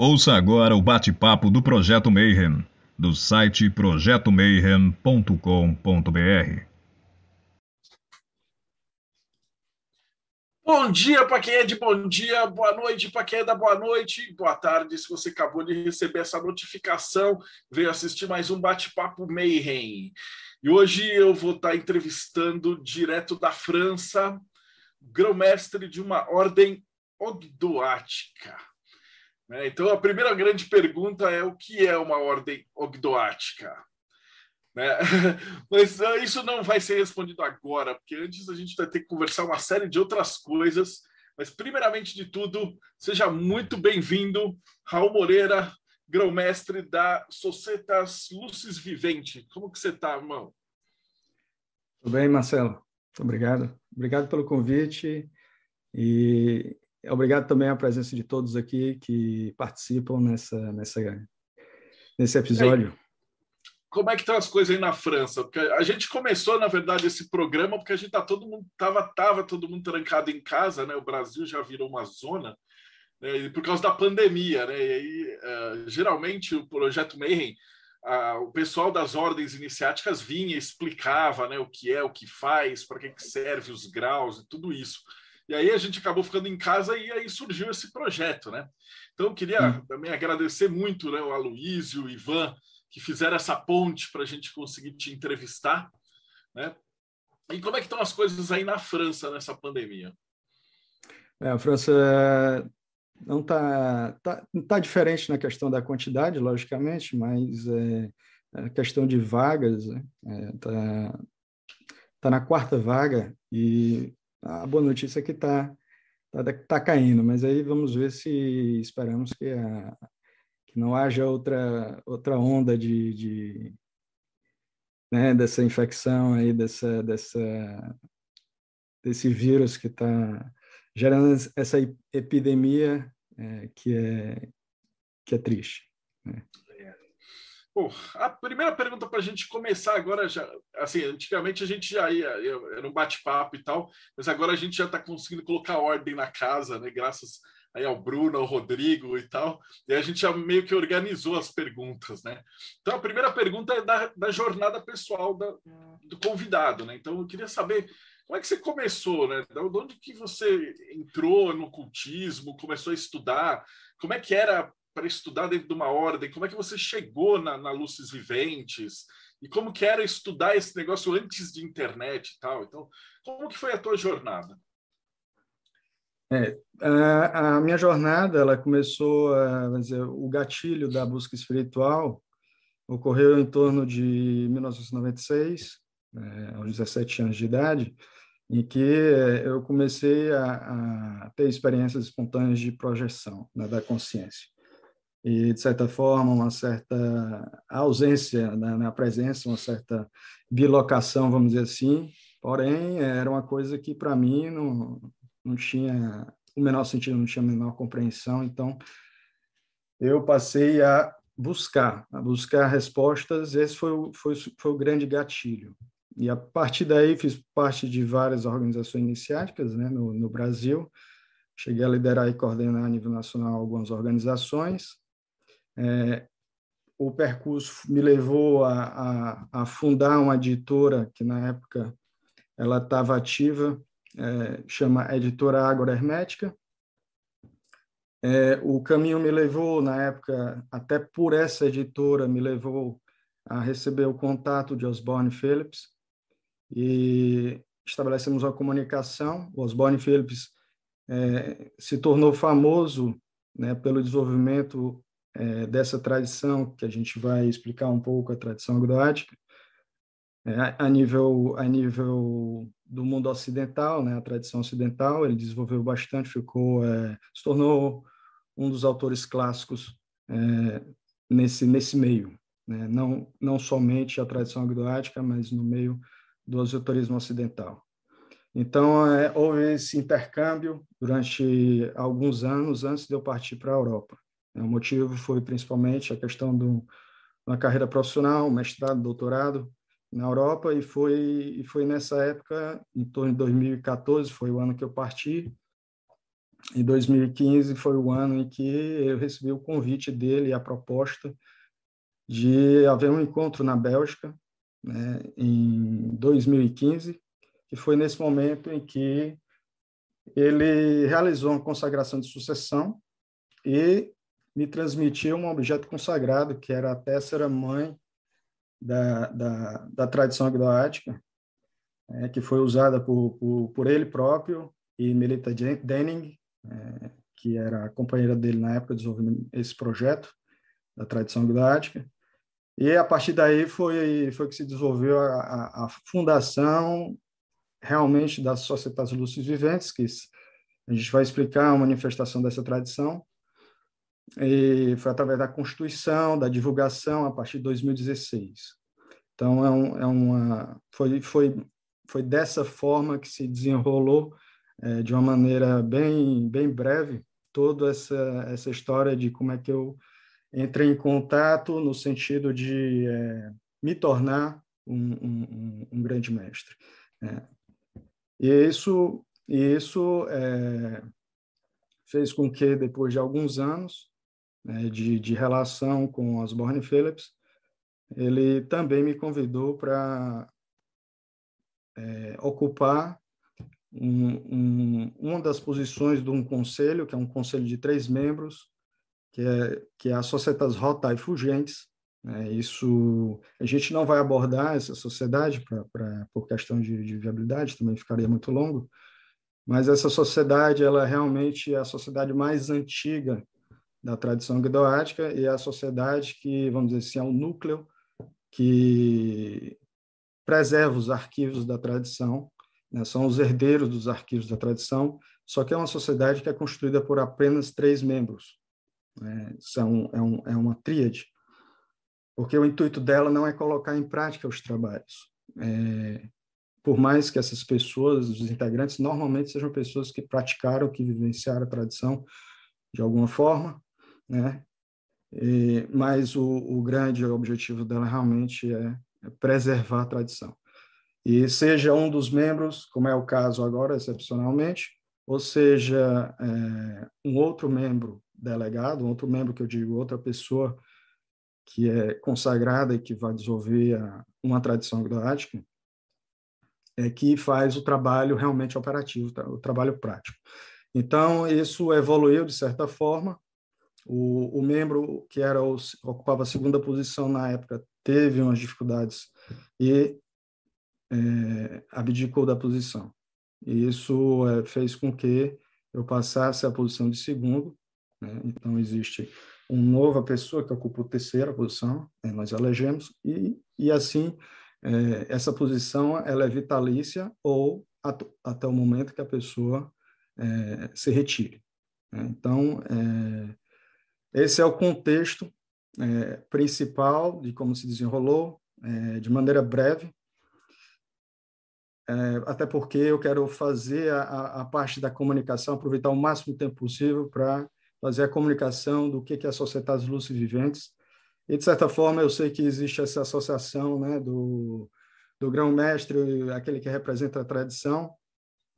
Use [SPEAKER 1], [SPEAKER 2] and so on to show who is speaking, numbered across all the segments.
[SPEAKER 1] Ouça agora o bate-papo do Projeto Mayhem, do site projetomayhem.com.br.
[SPEAKER 2] Bom dia para quem é de bom dia, boa noite para quem é da boa noite, boa tarde se você acabou de receber essa notificação, veio assistir mais um bate-papo Mayhem. E hoje eu vou estar entrevistando direto da França, grão-mestre de uma ordem ogdoática. Né? Então, a primeira grande pergunta é o que é uma ordem ogdoática? Né? Mas uh, isso não vai ser respondido agora, porque antes a gente vai ter que conversar uma série de outras coisas. Mas, primeiramente de tudo, seja muito bem-vindo, Raul Moreira, grão-mestre da Societas Lucis Vivente. Como que você está, irmão?
[SPEAKER 3] Tudo bem, Marcelo. Muito obrigado. Obrigado pelo convite e Obrigado também à presença de todos aqui que participam nessa, nessa, nesse episódio.
[SPEAKER 2] Como é que estão as coisas aí na França? Porque a gente começou, na verdade, esse programa porque a gente tá todo mundo tava, tava todo mundo trancado em casa, né? O Brasil já virou uma zona né? por causa da pandemia, né? E aí, uh, geralmente o projeto Mayhem, o pessoal das ordens iniciáticas vinha, explicava, né? O que é, o que faz, para que, que serve os graus e tudo isso. E aí a gente acabou ficando em casa e aí surgiu esse projeto, né? Então eu queria hum. também agradecer muito né, o Aloysio, o Ivan, que fizeram essa ponte para a gente conseguir te entrevistar, né? E como é que estão as coisas aí na França nessa pandemia?
[SPEAKER 3] É, a França não está tá, tá diferente na questão da quantidade, logicamente, mas é, a questão de vagas está né? é, tá, tá na quarta vaga e a boa notícia é que está tá, tá caindo, mas aí vamos ver se esperamos que, a, que não haja outra, outra onda de, de né, dessa infecção aí, dessa, dessa, desse vírus que está gerando essa epidemia é, que, é, que é triste. Né?
[SPEAKER 2] Bom, a primeira pergunta para a gente começar agora, já, assim, antigamente a gente já ia, era um bate-papo e tal, mas agora a gente já está conseguindo colocar ordem na casa, né? Graças aí ao Bruno, ao Rodrigo e tal, e a gente já meio que organizou as perguntas, né? Então a primeira pergunta é da, da jornada pessoal da, do convidado, né? Então eu queria saber como é que você começou, né? De onde que você entrou no cultismo, começou a estudar? Como é que era para estudar dentro de uma ordem? Como é que você chegou na, na Viventes? E como que era estudar esse negócio antes de internet e tal? Então, como que foi a tua jornada?
[SPEAKER 3] É, a, a, minha jornada, ela começou, a, dizer, o gatilho da busca espiritual ocorreu em torno de 1996, é, aos 17 anos de idade, em que eu comecei a, a ter experiências espontâneas de projeção né, da consciência e, de certa forma, uma certa ausência né, na presença, uma certa bilocação, vamos dizer assim. Porém, era uma coisa que, para mim, não, não tinha o menor sentido, não tinha a menor compreensão. Então, eu passei a buscar, a buscar respostas. Esse foi o, foi, foi o grande gatilho. E, a partir daí, fiz parte de várias organizações iniciáticas né, no, no Brasil. Cheguei a liderar e coordenar a nível nacional algumas organizações. É, o percurso me levou a, a, a, fundar uma editora que na época ela estava ativa, é, chama Editora Água Hermética. É, o caminho me levou na época, até por essa editora, me levou a receber o contato de Osborne Phillips e estabelecemos uma comunicação. O Osborne Phillips é, se tornou famoso né, pelo desenvolvimento é, dessa tradição, que a gente vai explicar um pouco a tradição agroática, é, a, nível, a nível do mundo ocidental, né, a tradição ocidental, ele desenvolveu bastante, ficou, é, se tornou um dos autores clássicos é, nesse, nesse meio, né, não, não somente a tradição agroática, mas no meio do esoterismo ocidental. Então, é, houve esse intercâmbio durante alguns anos antes de eu partir para a Europa. O motivo foi principalmente a questão de uma carreira profissional, mestrado, doutorado na Europa, e foi, e foi nessa época, em torno de 2014, foi o ano que eu parti, em 2015 foi o ano em que eu recebi o convite dele e a proposta de haver um encontro na Bélgica, né, em 2015, que foi nesse momento em que ele realizou uma consagração de sucessão e me transmitiu um objeto consagrado, que era a tessera mãe da, da, da tradição agnoática, é, que foi usada por, por, por, ele próprio e Melita Denning, é, que era a companheira dele na época desenvolvendo esse projeto da tradição agnoática. E a partir daí foi, foi que se desenvolveu a, a, a fundação realmente das sociedades lúcidas viventes, que a gente vai explicar a manifestação dessa tradição, e foi através da Constituição, da divulgação, a partir de 2016. Então, é, um, é uma, foi, foi, foi dessa forma que se desenrolou, é, de uma maneira bem, bem breve, toda essa, essa história de como é que eu entrei em contato no sentido de é, me tornar um, um, um grande mestre. É. E isso, isso é, fez com que, depois de alguns anos né, de, de relação com Osborne Phillips, ele também me convidou para é, ocupar um, um, uma das posições de um conselho, que é um conselho de três membros, que é, que é a Societas Rota e Fugentes, é, isso a gente não vai abordar essa sociedade pra, pra por questão de, de, viabilidade, também ficaria muito longo. Mas essa sociedade, ela realmente é a sociedade mais antiga da tradição guidoática e a sociedade que, vamos dizer assim, é o núcleo que preserva os arquivos da tradição, né? são os herdeiros dos arquivos da tradição, só que é uma sociedade que é constituída por apenas três membros. Né? São, é, um, é uma tríade porque o intuito dela não é colocar em prática os trabalhos. É, por mais que essas pessoas, os integrantes, normalmente sejam pessoas que praticaram, que vivenciaram a tradição de alguma forma, né? E, mas o, o, grande objetivo dela realmente é, é preservar a tradição. E seja um dos membros, como é o caso agora, excepcionalmente, ou seja, é, um outro membro delegado, um outro membro que eu digo, outra pessoa que é consagrada e que vai desenvolver a, uma tradição agroática, é que faz o trabalho realmente operativo, o trabalho prático. Então, isso evoluiu de certa forma. O, o membro que era o, ocupava a segunda posição na época teve umas dificuldades e é, abdicou da posição. E isso é, fez com que eu passasse a posição de segundo. Né? Então, existe uma nova pessoa que ocupa a terceira posição, né, nós elegemos, e, e assim, é, essa posição ela é vitalícia ou at, até o momento que a pessoa é, se retire. Né? Então, é, esse é o contexto é, principal de como se desenrolou, é, de maneira breve, é, até porque eu quero fazer a, a, parte da comunicação, aproveitar o máximo tempo possível para fazer a comunicação do que é a Sociedade Lúcidas Viventes. E, de certa forma, eu sei que existe essa associação né, do, do grão-mestre, aquele que representa a tradição,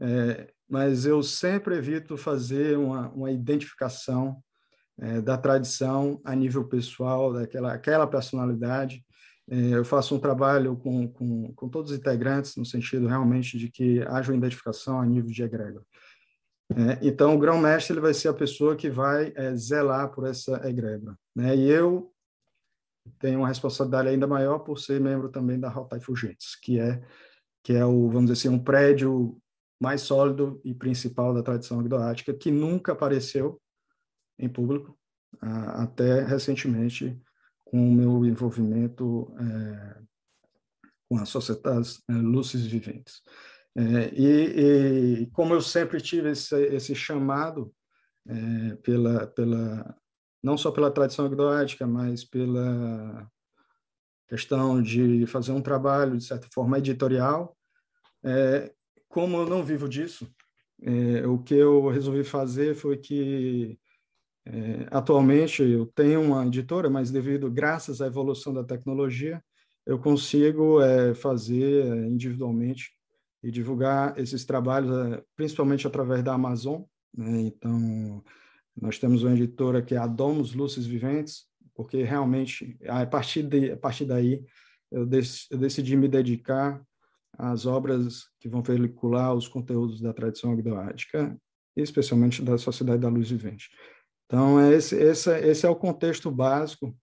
[SPEAKER 3] é, mas eu sempre evito fazer uma, uma identificação é, da tradição a nível pessoal, daquela aquela personalidade. É, eu faço um trabalho com, com, com todos os integrantes, no sentido realmente de que haja uma identificação a nível de egrégora. É, então, o grão-mestre ele vai ser a pessoa que vai é, zelar por essa egrégora. Né? E eu tenho uma responsabilidade ainda maior por ser membro também da Rotai Fugentes, que é, que é o, vamos dizer assim, um prédio mais sólido e principal da tradição agdoática, que nunca apareceu em público, até recentemente, com o meu envolvimento é, com as sociedades é, lúcidas viventes. É, e, e, como eu sempre tive esse, esse chamado é, pela, pela, não só pela tradição agnoática, mas pela questão de fazer um trabalho, de certa forma, editorial, é, como eu não vivo disso, é, o que eu resolvi fazer foi que é, atualmente eu tenho uma editora, mas devido, graças à evolução da tecnologia, eu consigo é, fazer individualmente e divulgar esses trabalhos, eh, principalmente através da Amazon, Né? Então, nós temos uma editora que é a Domus Luzes Viventes, porque realmente, a partir, de, a partir daí, eu, dec, eu decidi me dedicar às obras que vão veicular os conteúdos da tradição agdoática, especialmente da Sociedade da Luz Vivente. Então, esse, esse, esse é o contexto básico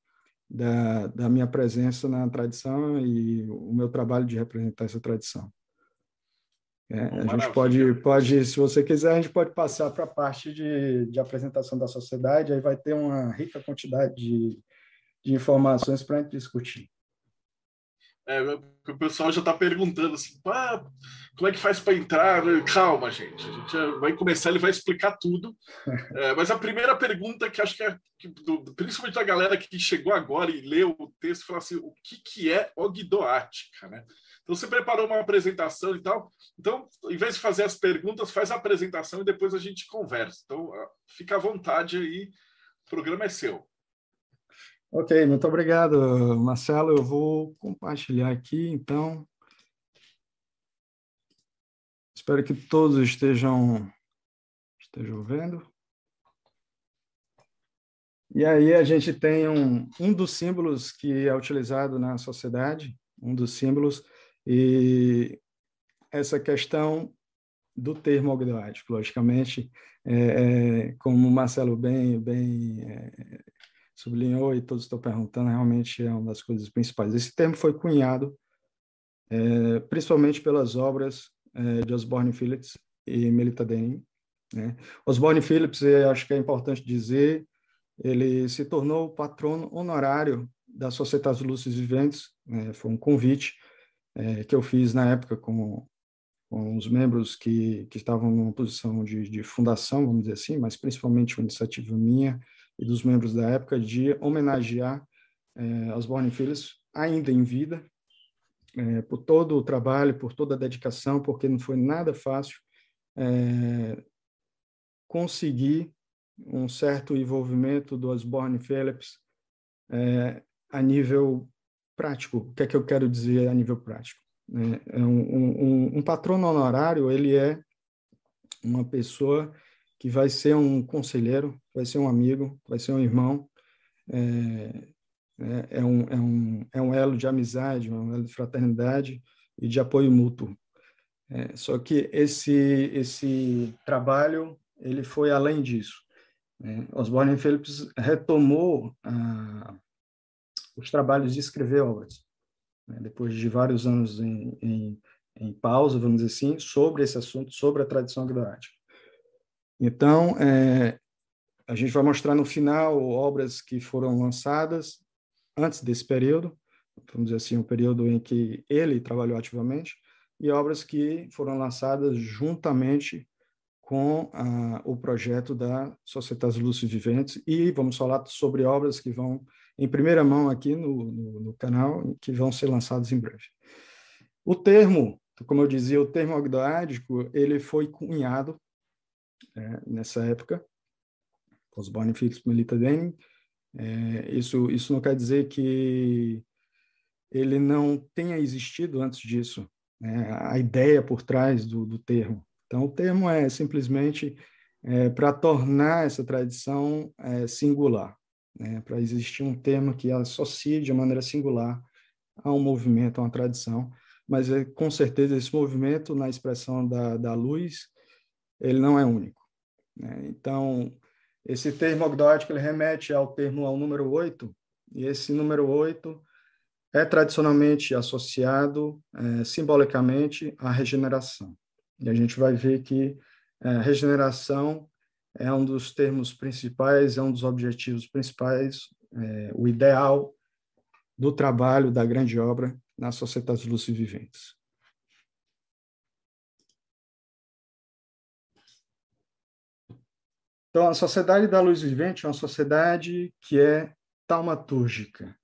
[SPEAKER 3] da, da minha presença na tradição e o meu trabalho de representar essa tradição. É, a gente pode, pode, se você quiser, a gente pode passar para a parte de, de apresentação da sociedade, aí vai ter uma rica quantidade de, de informações para a gente discutir.
[SPEAKER 2] É, o pessoal já está perguntando assim, ah, como é que faz para entrar? Calma, gente, a gente vai começar, ele vai explicar tudo. É, mas a primeira pergunta que acho que é, que, do, principalmente a galera que chegou agora e leu o texto, fala assim, o que, que é ogdoática, né? Então você preparou uma apresentação e tal. Então, em vez de fazer as perguntas, faz a apresentação e depois a gente conversa. Então, fica à vontade aí, o programa é seu.
[SPEAKER 3] Ok, muito obrigado, Marcelo. Eu vou compartilhar aqui, então. Espero que todos estejam, estejam vendo. E aí a gente tem um, um dos símbolos que é utilizado na sociedade, um dos símbolos e essa questão do termo algodoático, logicamente, é, é, como o Marcelo bem, bem é, sublinhou e todos estão perguntando, realmente é uma das coisas principais. Esse termo foi cunhado é, principalmente pelas obras é, de Osborne Phillips e Melita Denning. Né? Osborne Phillips, acho que é importante dizer, ele se tornou o patrono honorário da Societas Lúcidas Viventes, né? foi um convite é, que eu fiz na época com, com os membros que, que estavam numa posição de, de fundação, vamos dizer assim, mas principalmente uma iniciativa minha e dos membros da época de homenagear é, Osborne Filhos ainda em vida, é, por todo o trabalho, por toda a dedicação, porque não foi nada fácil é, conseguir um certo envolvimento do Osborne Phillips é, a nível prático. O que é que eu quero dizer a nível prático? Um, um, um patrono honorário, ele é uma pessoa que vai ser um conselheiro, vai ser um amigo, vai ser um irmão, é, é, é, um, é, um, é um elo de amizade, um elo de fraternidade e de apoio mútuo. É, só que esse, esse trabalho ele foi além disso. Né? Osborne Phillips retomou a, os trabalhos de escrever obras. Né? Depois de vários anos em, em, em, pausa, vamos dizer assim, sobre esse assunto, sobre a tradição agroática. Então, é, a gente vai mostrar no final obras que foram lançadas antes desse período, vamos dizer assim, o um período em que ele trabalhou ativamente, e obras que foram lançadas juntamente com a, o projeto da Societas Lúcidas Viventes, e vamos falar sobre obras que vão em primeira mão aqui no, no, no canal, que vão ser lançados em breve. O termo, como eu dizia, o termo agdoádico, ele foi cunhado é, nessa época, os Bonifix Melita Denning. É, isso, isso não quer dizer que ele não tenha existido antes disso, né? a ideia por trás do, do termo. Então, o termo é simplesmente é, para tornar essa tradição é, singular né, para existir um termo que associe de maneira singular a um movimento, a uma tradição, mas é, com certeza esse movimento, na expressão da, da luz, ele não é único. Né? Então, esse termo ogdótico ele remete ao termo ao número 8, e esse número 8 é tradicionalmente associado é, simbolicamente à regeneração. E a gente vai ver que é, regeneração é um dos termos principais, é um dos objetivos principais, é, o ideal do trabalho da grande obra nas sociedades lúcidas viventes. Então, a Sociedade da Luz Vivente é uma sociedade que é taumatúrgica.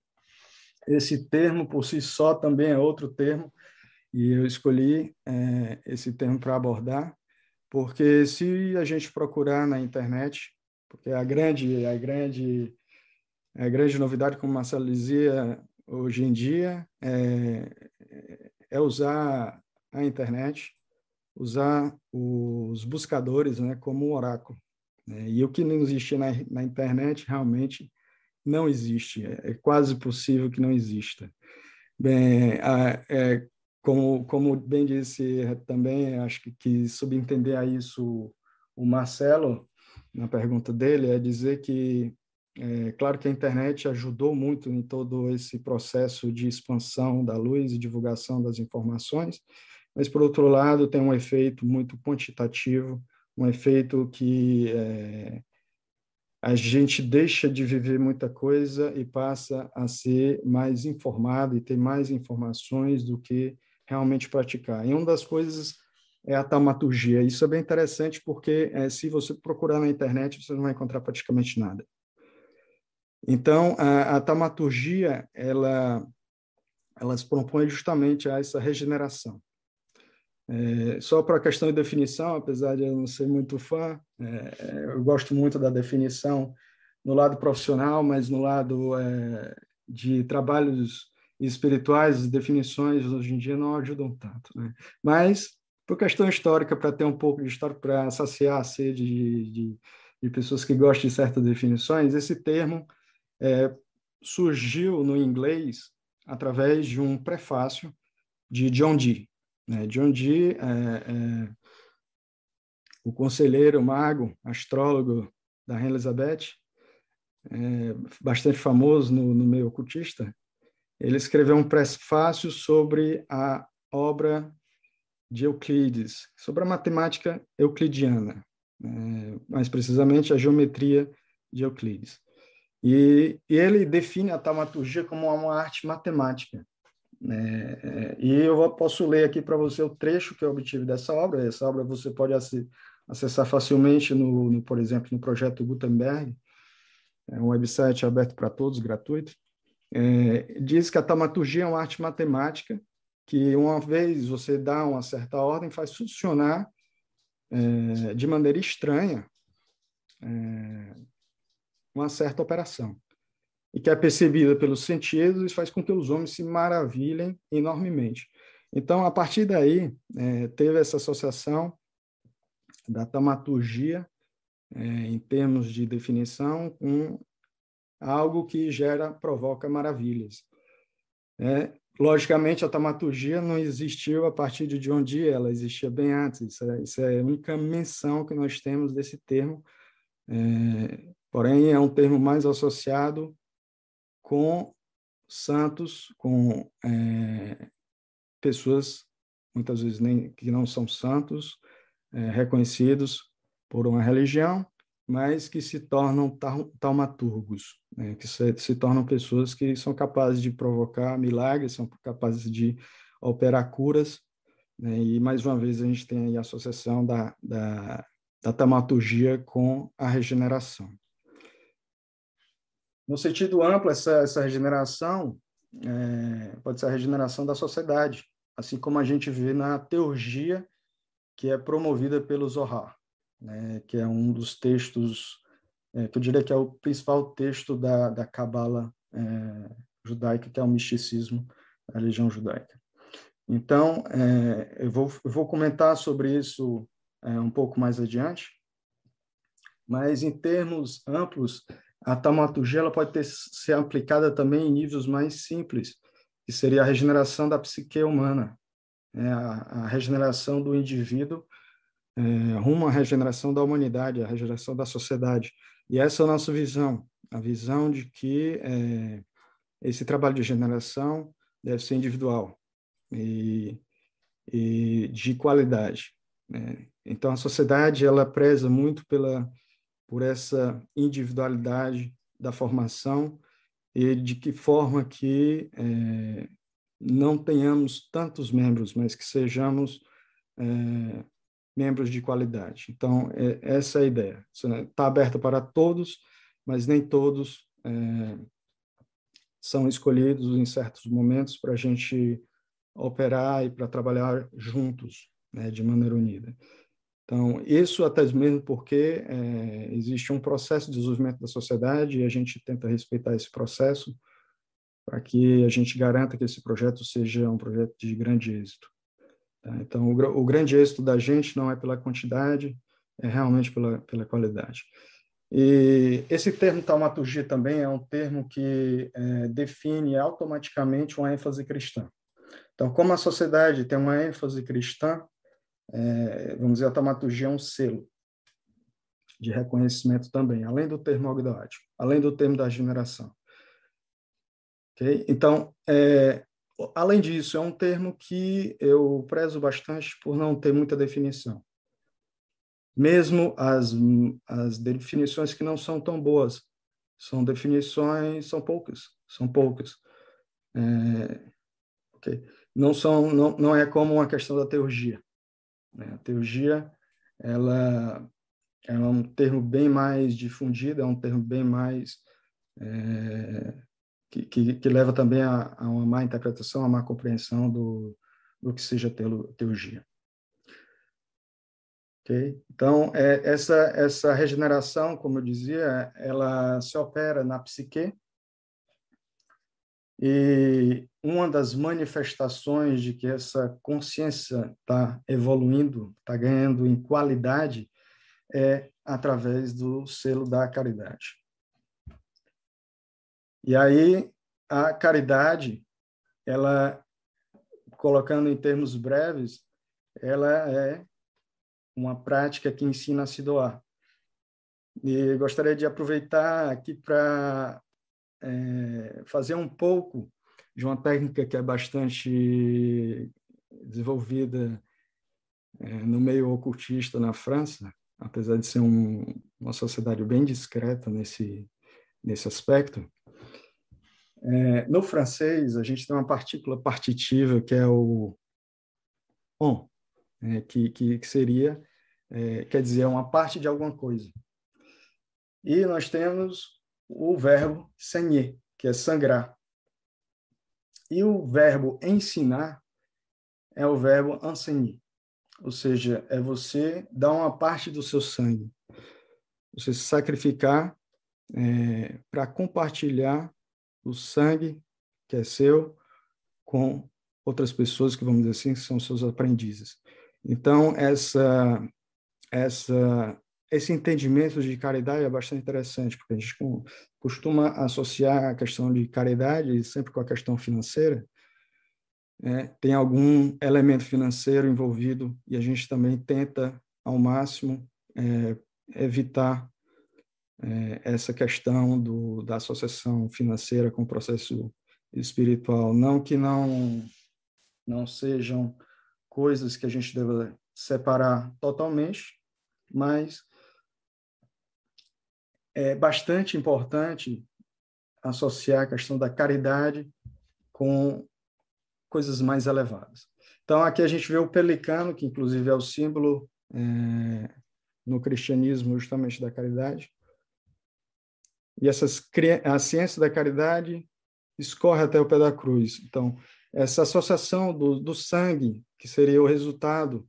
[SPEAKER 3] Esse termo, por si só, também é outro termo, e eu escolhi é, esse termo para abordar, porque se a gente procurar na internet, porque a grande, a grande, a grande novidade, como Marcelo dizia, hoje em dia, é, é usar a internet usar os buscadores né, como um oráculo. Né? E o que não existe na, na internet realmente não existe. É, é, quase possível que não exista. Bem, a, é, como, como bem disse também, acho que, que subentender a isso o Marcelo, na pergunta dele, é dizer que, é, claro que a internet ajudou muito em todo esse processo de expansão da luz e divulgação das informações, mas, por outro lado, tem um efeito muito quantitativo, um efeito que é, a gente deixa de viver muita coisa e passa a ser mais informado e ter mais informações do que realmente praticar. E uma das coisas é a taumaturgia. Isso é bem interessante porque é, se você procurar na internet, você não vai encontrar praticamente nada. Então, a, a taumaturgia, ela, ela se propõe justamente a essa regeneração. É, só para a questão de definição, apesar de eu não ser muito fã, é, eu gosto muito da definição no lado profissional, mas no lado é, de trabalhos espirituais, as definições hoje em dia não ajudam tanto. Né? Mas, por questão histórica, para ter um pouco de história, para saciar a sede de, de, de, pessoas que gostam de certas definições, esse termo é, surgiu no inglês através de um prefácio de John Dee. Né? John Dee é, é o conselheiro mago, astrólogo da Rainha Elizabeth, é, bastante famoso no, no meio ocultista, ele escreveu um prefácio sobre a obra de Euclides, sobre a matemática euclidiana, né? mais precisamente a geometria de Euclides. E, e ele define a taumaturgia como uma arte matemática, é, e eu posso ler aqui para você o trecho que eu obtive dessa obra. Essa obra você pode acessar facilmente, no, no por exemplo, no projeto Gutenberg, é um website aberto para todos, gratuito. É, diz que a taumaturgia é uma arte matemática que, uma vez você dá uma certa ordem, faz funcionar é, de maneira estranha é, uma certa operação e que é percebida pelos sentidos e faz com que os homens se maravilhem enormemente. Então, a partir daí, é, teve essa associação da taumaturgia, é, em termos de definição, com algo que gera, provoca maravilhas. É, logicamente, a taumaturgia não existiu a partir de John Dee, ela existia bem antes. Isso é, isso é a única menção que nós temos desse termo. É, porém, é um termo mais associado com santos, com é, pessoas, muitas vezes nem que não são santos, é, reconhecidos por uma religião, mas que se tornam taumaturgos, né? que se, se, tornam pessoas que são capazes de provocar milagres, são capazes de operar curas, né? e mais uma vez a gente tem a associação da, da, da taumaturgia com a regeneração. No sentido amplo, essa, essa regeneração é, pode ser a regeneração da sociedade, assim como a gente vê na teurgia que é promovida pelo Zohar, né, que é um dos textos, é, que eu diria que é o principal texto da, da Cabala é, judaica, que é o misticismo da religião judaica. Então, é, eu, vou, eu vou comentar sobre isso é, um pouco mais adiante, mas em termos amplos, a taumaturgia ela pode ter, ser aplicada também em níveis mais simples, que seria a regeneração da psique humana, né? a, a, regeneração do indivíduo é, rumo à regeneração da humanidade, a regeneração da sociedade. E essa é a nossa visão, a visão de que é, esse trabalho de regeneração deve ser individual e, e de qualidade. Né? Então, a sociedade ela preza muito pela por essa individualidade da formação e de que forma que é, não tenhamos tantos membros, mas que sejamos é, membros de qualidade. Então, é, essa é a ideia. Está aberta para todos, mas nem todos é, são escolhidos em certos momentos para a gente operar e para trabalhar juntos, né, de maneira unida. Então, isso até mesmo porque é, existe um processo de desenvolvimento da sociedade e a gente tenta respeitar esse processo para que a gente garanta que esse projeto seja um projeto de grande êxito. Tá? Então, o, o, grande êxito da gente não é pela quantidade, é realmente pela, pela qualidade. E esse termo taumaturgia também é um termo que é, define automaticamente uma ênfase cristã. Então, como a sociedade tem uma ênfase cristã, é, vamos dizer, a taumaturgia é um selo de reconhecimento também, além do termo agnoático, além do termo da generação. Okay? Então, é, além disso, é um termo que eu prezo bastante por não ter muita definição. Mesmo as, as definições que não são tão boas, são definições, são poucas, são poucas. É, okay? Não são, não, não é como uma questão da teologia. Né? A teologia, ela é um termo bem mais difundido, é um termo bem mais é, que, que, que, leva também a, a, uma má interpretação, a má compreensão do, do que seja teologia. Okay? Então, é, essa, essa regeneração, como eu dizia, ela se opera na psique, e uma das manifestações de que essa consciência está evoluindo, está ganhando em qualidade, é através do selo da caridade. E aí a caridade, ela colocando em termos breves, ela é uma prática que ensina a se doar. E gostaria de aproveitar aqui para é, fazer um pouco de uma técnica que é bastante desenvolvida é, no meio ocultista na França, apesar de ser um, uma sociedade bem discreta nesse, nesse aspecto. É, no francês, a gente tem uma partícula partitiva que é o on, é, que, que, que, seria, é, quer dizer, uma parte de alguma coisa. E nós temos o verbo saigner, que é sangrar. E o verbo ensinar é o verbo enseigner. Ou seja, é você dar uma parte do seu sangue. Você sacrificar é, para compartilhar o sangue que é seu com outras pessoas que, vamos dizer assim, são seus aprendizes. Então, essa, essa, esse entendimento de caridade é bastante interessante, porque a gente costuma associar a questão de caridade sempre com a questão financeira, é, tem algum elemento financeiro envolvido e a gente também tenta, ao máximo, é, evitar é, essa questão do, da associação financeira com o processo espiritual. Não que não, não sejam coisas que a gente deva separar totalmente, mas é bastante importante associar a questão da caridade com coisas mais elevadas. Então, aqui a gente vê o pelicano, que inclusive é o símbolo é, no cristianismo justamente da caridade. E essas, a ciência da caridade escorre até o pé da cruz. Então, essa associação do, do sangue, que seria o resultado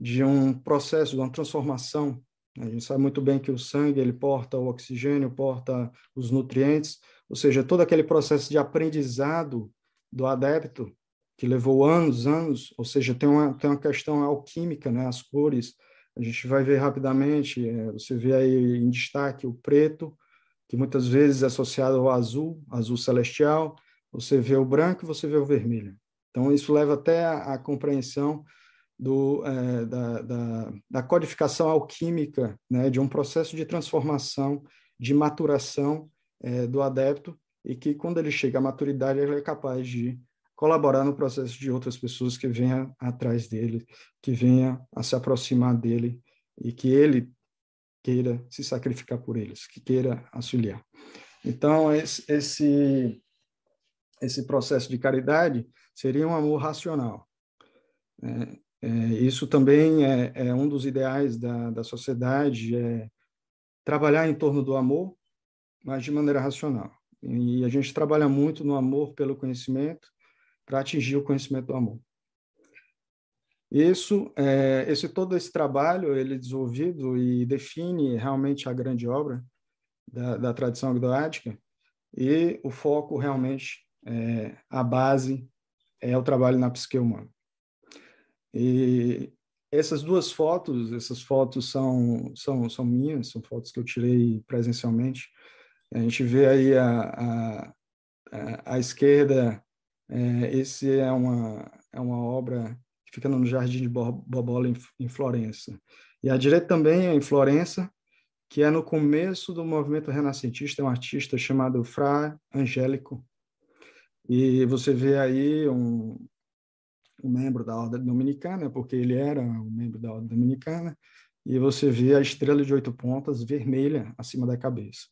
[SPEAKER 3] de um processo, de uma transformação. A gente sabe muito bem que o sangue ele porta o oxigênio, porta os nutrientes, ou seja, todo aquele processo de aprendizado do adepto que levou anos, anos, ou seja, tem uma, tem uma questão alquímica, né? As cores, a gente vai ver rapidamente, é, você vê aí em destaque o preto, que muitas vezes é associado ao azul, azul celestial, você vê o branco você vê o vermelho. Então, isso leva até a, a compreensão do, é, da, da, da, codificação alquímica, né, de um processo de transformação, de maturação é, do adepto, e que quando ele chega à maturidade, ele é capaz de colaborar no processo de outras pessoas que venham atrás dele, que venham a se aproximar dele e que ele queira se sacrificar por eles, que queira auxiliar. Então, esse, esse, processo de caridade seria um amor racional. É, é, isso também é, é, um dos ideais da, da sociedade, é trabalhar em torno do amor, mas de maneira racional. E a gente trabalha muito no amor pelo conhecimento, para atingir o conhecimento do amor. Isso, é, esse todo esse trabalho, ele é desenvolvido e define realmente a grande obra da, da tradição agnoática e o foco realmente, é, a base é o trabalho na psique humana. E essas duas fotos, essas fotos são, são, são minhas, são fotos que eu tirei presencialmente. A gente vê aí a, a, a, esquerda, é, esse é uma, é uma obra que fica no Jardim de Bobola, em, em Florença. E a direita também é em Florença, que é no começo do movimento renascentista, é um artista chamado Fra Angélico. E você vê aí um, um membro da Ordem Dominicana, porque ele era um membro da Ordem Dominicana, e você vê a estrela de oito pontas vermelha acima da cabeça.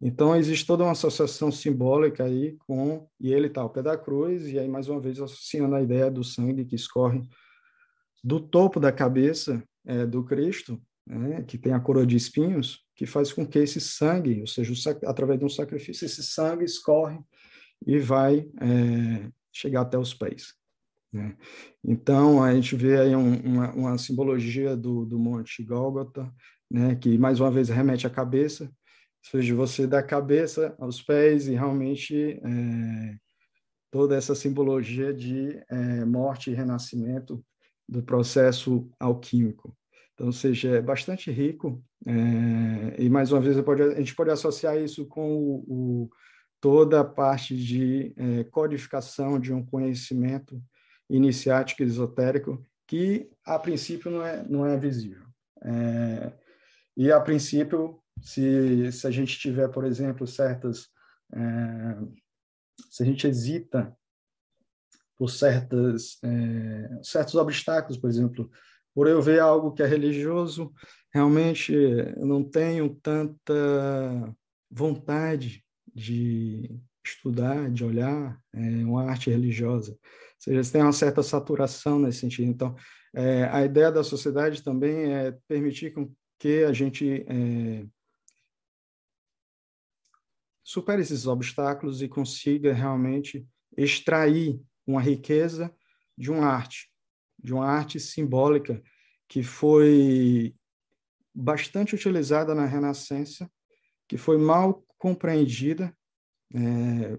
[SPEAKER 3] Então, existe toda uma associação simbólica aí com, e ele está ao pé da cruz, e aí, mais uma vez, associando a ideia do sangue que escorre do topo da cabeça é, do Cristo, né, que tem a coroa de espinhos, que faz com que esse sangue, ou seja, através de um sacrifício, esse sangue escorre e vai é, chegar até os pés. Né? Então, a gente vê aí um, uma, uma, simbologia do, do Monte Gólgota, né, que mais uma vez remete à cabeça, ou seja, você da cabeça aos pés e realmente é, toda essa simbologia de é, morte e renascimento do processo alquímico. Então, ou seja, é bastante rico é, e mais uma vez pode, a gente pode associar isso com o, o, toda a parte de é, codificação de um conhecimento iniciático esotérico que a princípio não é não é visível. É, e a princípio se se a gente tiver por exemplo certas é, se a gente hesita por certas é, certos obstáculos por exemplo por eu ver algo que é religioso realmente eu não tenho tanta vontade de estudar, de olhar é, uma arte religiosa seja, você tem uma certa saturação nesse sentido. Então, é, a ideia da sociedade também é permitir que a gente é, supere esses obstáculos e consiga realmente extrair uma riqueza de uma arte, de uma arte simbólica que foi bastante utilizada na Renascença, que foi mal compreendida é,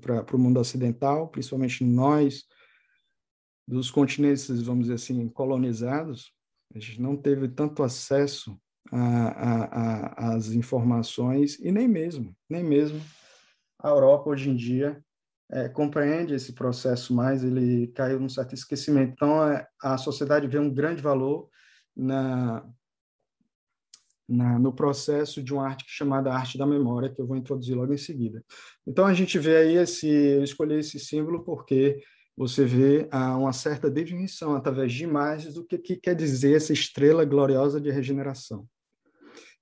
[SPEAKER 3] para o mundo ocidental, principalmente nós, dos continentes, vamos dizer assim, colonizados, a gente não teve tanto acesso às informações e nem mesmo, nem mesmo a Europa hoje em dia é, compreende esse processo mais, ele caiu num certo esquecimento. Então, é, a sociedade vê um grande valor na, na, no processo de uma arte chamada arte da memória, que eu vou introduzir logo em seguida. Então, a gente vê aí esse, eu escolhi esse símbolo porque você vê ah, uma certa definição através de imagens do que, que quer dizer essa estrela gloriosa de regeneração.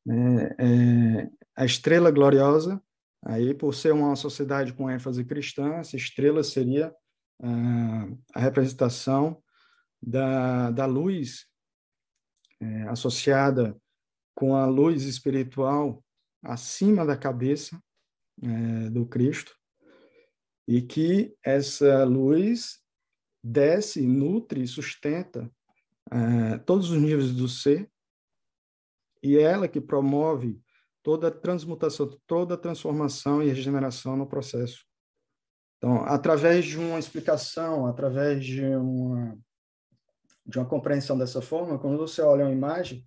[SPEAKER 3] É, é, a estrela gloriosa, aí por ser uma sociedade com ênfase cristã, essa estrela seria ah, a representação da, da luz é, associada com a luz espiritual acima da cabeça é, do Cristo, e que essa luz desce, nutre, sustenta é, todos os níveis do ser, e é ela que promove toda a transmutação, toda a transformação e regeneração no processo. Então, através de uma explicação, através de uma, de uma compreensão dessa forma, quando você olha uma imagem,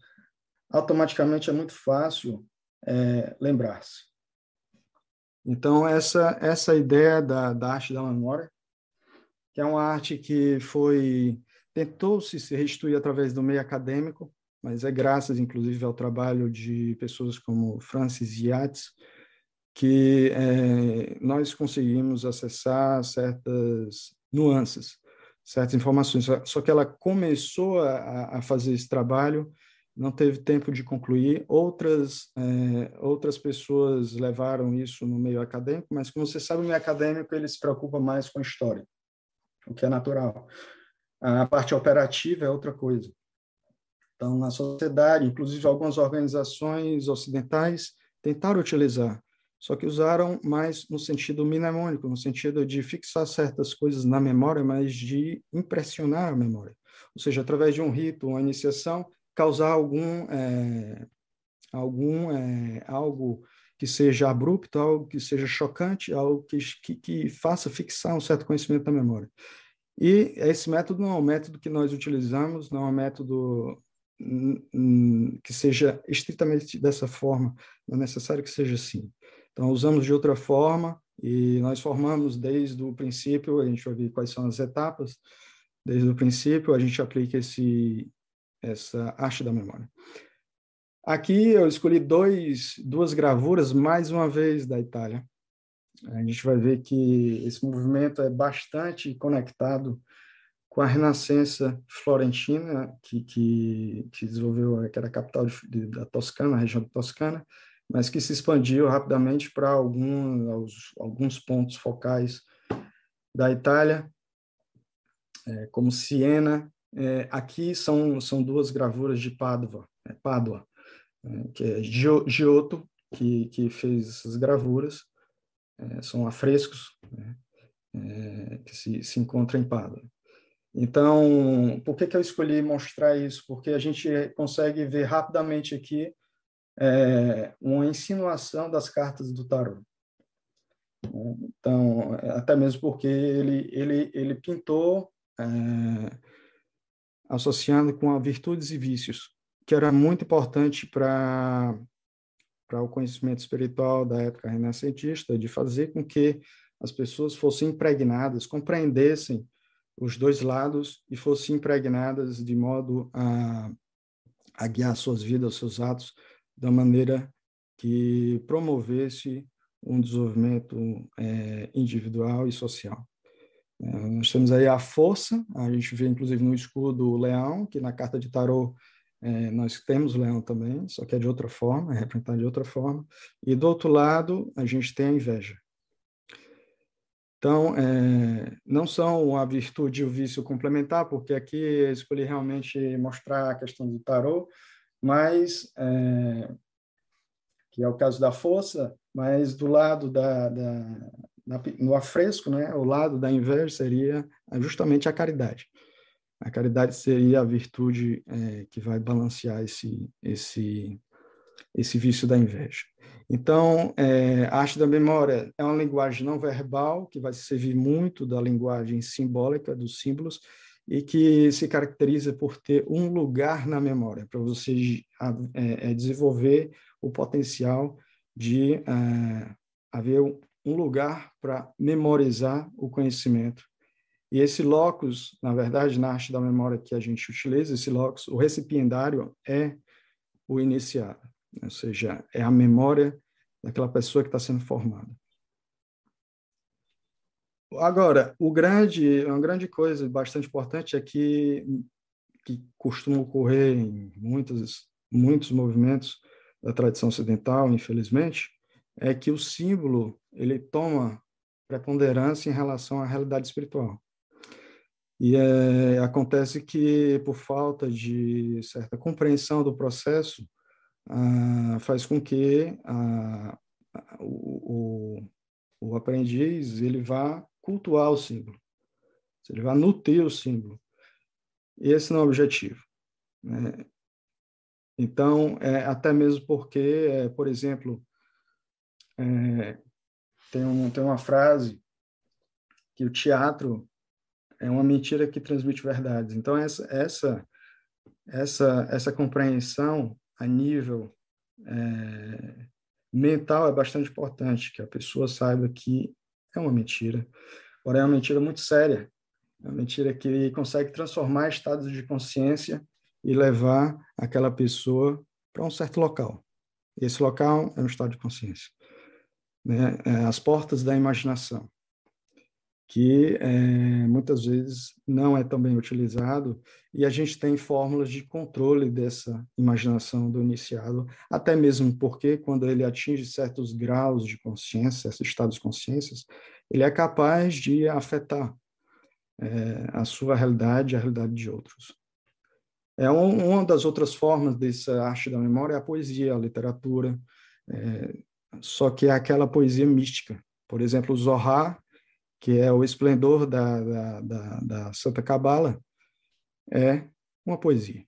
[SPEAKER 3] automaticamente é muito fácil é, lembrar-se. Então, essa, essa ideia da, da arte da memória, que é uma arte que foi tentou-se se restituir através do meio acadêmico, mas é graças, inclusive, ao trabalho de pessoas como Francis Yates, que é, nós conseguimos acessar certas nuances, certas informações. Só que ela começou a, a fazer esse trabalho não teve tempo de concluir. Outras, é, outras pessoas levaram isso no meio acadêmico, mas como você sabe, o meio acadêmico ele se preocupa mais com história, o que é natural. A parte operativa é outra coisa. Então, na sociedade, inclusive algumas organizações ocidentais tentaram utilizar, só que usaram mais no sentido mnemônico, no sentido de fixar certas coisas na memória, mas de impressionar a memória. Ou seja, através de um rito, uma iniciação, causar algum, é, algum é, algo que seja abrupto, algo que seja chocante, algo que, que, que, faça fixar um certo conhecimento na memória. E esse método não é um método que nós utilizamos, não é um método que seja estritamente dessa forma, não é necessário que seja assim. Então, usamos de outra forma e nós formamos desde o princípio, a gente vai ver quais são as etapas, desde o princípio a gente aplica esse, essa arte da memória. Aqui eu escolhi dois, duas gravuras, mais uma vez, da Itália. A gente vai ver que esse movimento é bastante conectado com a Renascença florentina, que, que, que desenvolveu, que era a capital de, da Toscana, a região da Toscana, mas que se expandiu rapidamente para alguns, alguns pontos focais da Itália, é, como Siena. É, aqui são, são duas gravuras de Pádua, é, Pádua é, que é Giotto, que, que fez essas gravuras, é, são afrescos né, é, que se, se encontram em Pádua. Então, por que, que eu escolhi mostrar isso? Porque a gente consegue ver rapidamente aqui é, uma insinuação das cartas do tarot. Então, até mesmo porque ele, ele, ele pintou é, associando com virtudes e vícios, que era muito importante para para o conhecimento espiritual da época renascentista, de fazer com que as pessoas fossem impregnadas, compreendessem os dois lados e fossem impregnadas de modo a, a guiar suas vidas, seus atos, da maneira que promovesse um desenvolvimento é, individual e social. É, nós temos aí a força, a gente vê inclusive no escudo o leão, que na carta de tarô é, nós temos o leão também, só que é de outra forma, é representado de outra forma. E do outro lado, a gente tem a inveja. Então, é, não são a virtude e o vício complementar, porque aqui eu escolhi realmente mostrar a questão do tarô, mas é, que é o caso da força, mas do lado da, da, da, no afresco, né, o lado da inveja seria justamente a caridade. A caridade seria a virtude é, que vai balancear esse, esse, esse vício da inveja. Então, é, a arte da memória é uma linguagem não verbal, que vai servir muito da linguagem simbólica, dos símbolos, e que se caracteriza por ter um lugar na memória, para você é, é, desenvolver o potencial de é, haver lugar para memorizar o conhecimento. E esse locus, na verdade, na arte da memória que a gente utiliza, esse locus, o recipiendário é o iniciado ou seja, é a memória daquela pessoa que está sendo formada. Agora, o grande, uma grande coisa bastante importante é que, que costuma ocorrer em muitos, muitos movimentos da tradição ocidental, infelizmente, é que o símbolo ele toma preponderância em relação à realidade espiritual. E é, acontece que, por falta de certa compreensão do processo, ah, faz com que ah, o, o, o, aprendiz ele vá cultuar o símbolo, ele vá nutrir o símbolo. Esse não é o objetivo. Né? Então, é, até mesmo porque, é, por exemplo, é, tem, um, tem uma frase que o teatro é uma mentira que transmite verdades. Então, essa, essa, essa, essa compreensão a nível é, mental é bastante importante, que a pessoa saiba que é uma mentira, porém é uma mentira muito séria, é uma mentira que consegue transformar estados de consciência e levar aquela pessoa para um certo local. Esse local é um estado de consciência. Né? É as portas da imaginação que é, muitas vezes não é tão bem utilizado, e a gente tem fórmulas de controle dessa imaginação do iniciado, até mesmo porque, quando ele atinge certos graus de consciência, esses estados de consciência, ele é capaz de afetar é, a sua realidade e a realidade de outros. É um, uma das outras formas dessa arte da memória é a poesia, a literatura, é, só que é aquela poesia mística. Por exemplo, o Zohar que é o esplendor da, da, da, da Santa Cabala, é uma poesia.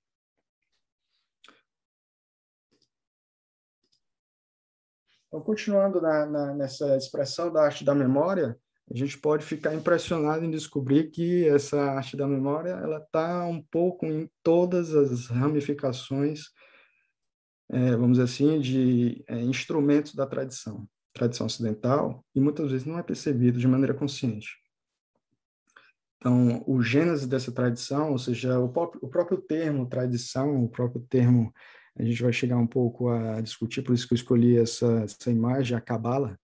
[SPEAKER 3] Então, continuando na, na, nessa expressão da arte da memória, a gente pode ficar impressionado em descobrir que essa arte da memória ela está um pouco em todas as ramificações, é, vamos dizer assim, de é, instrumentos da tradição, tradição ocidental, e muitas vezes não é percebido de maneira consciente. Então, o gênese dessa tradição, ou seja, o próprio, o próprio termo tradição, o próprio termo, a gente vai chegar um pouco a discutir, por isso que eu escolhi essa, essa imagem, a Cabala,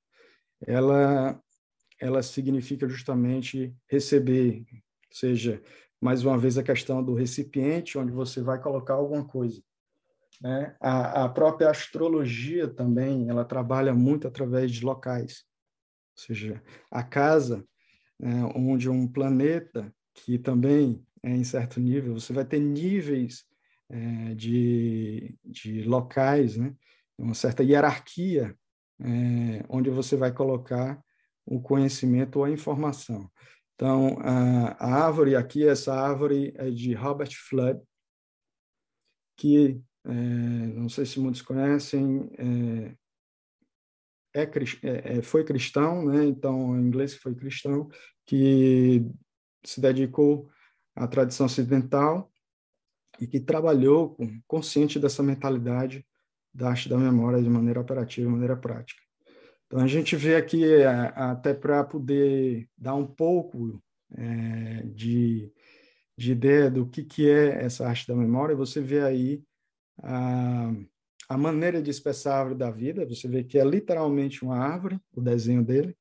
[SPEAKER 3] ela ela significa justamente receber, ou seja, mais uma vez a questão do recipiente onde você vai colocar alguma coisa. Né? A, a própria astrologia também, ela trabalha muito através de locais, ou seja, a casa né, onde um planeta que também é em certo nível, você vai ter níveis é, de, de locais, né? uma certa hierarquia, é, onde você vai colocar o conhecimento ou a informação. Então, a, a árvore aqui, essa árvore é de Robert Flood, que, é, não sei se muitos conhecem, é, é, é, é, foi cristão, né? então, em inglês foi cristão, que se dedicou à tradição ocidental e que trabalhou com, consciente dessa mentalidade da arte da memória de maneira operativa, de maneira prática. Então, a gente vê aqui, é, até para poder dar um pouco é, de, de ideia do que, que é essa arte da memória, você vê aí a, a maneira de expressar a árvore da vida, você vê que é literalmente uma árvore, o desenho dele,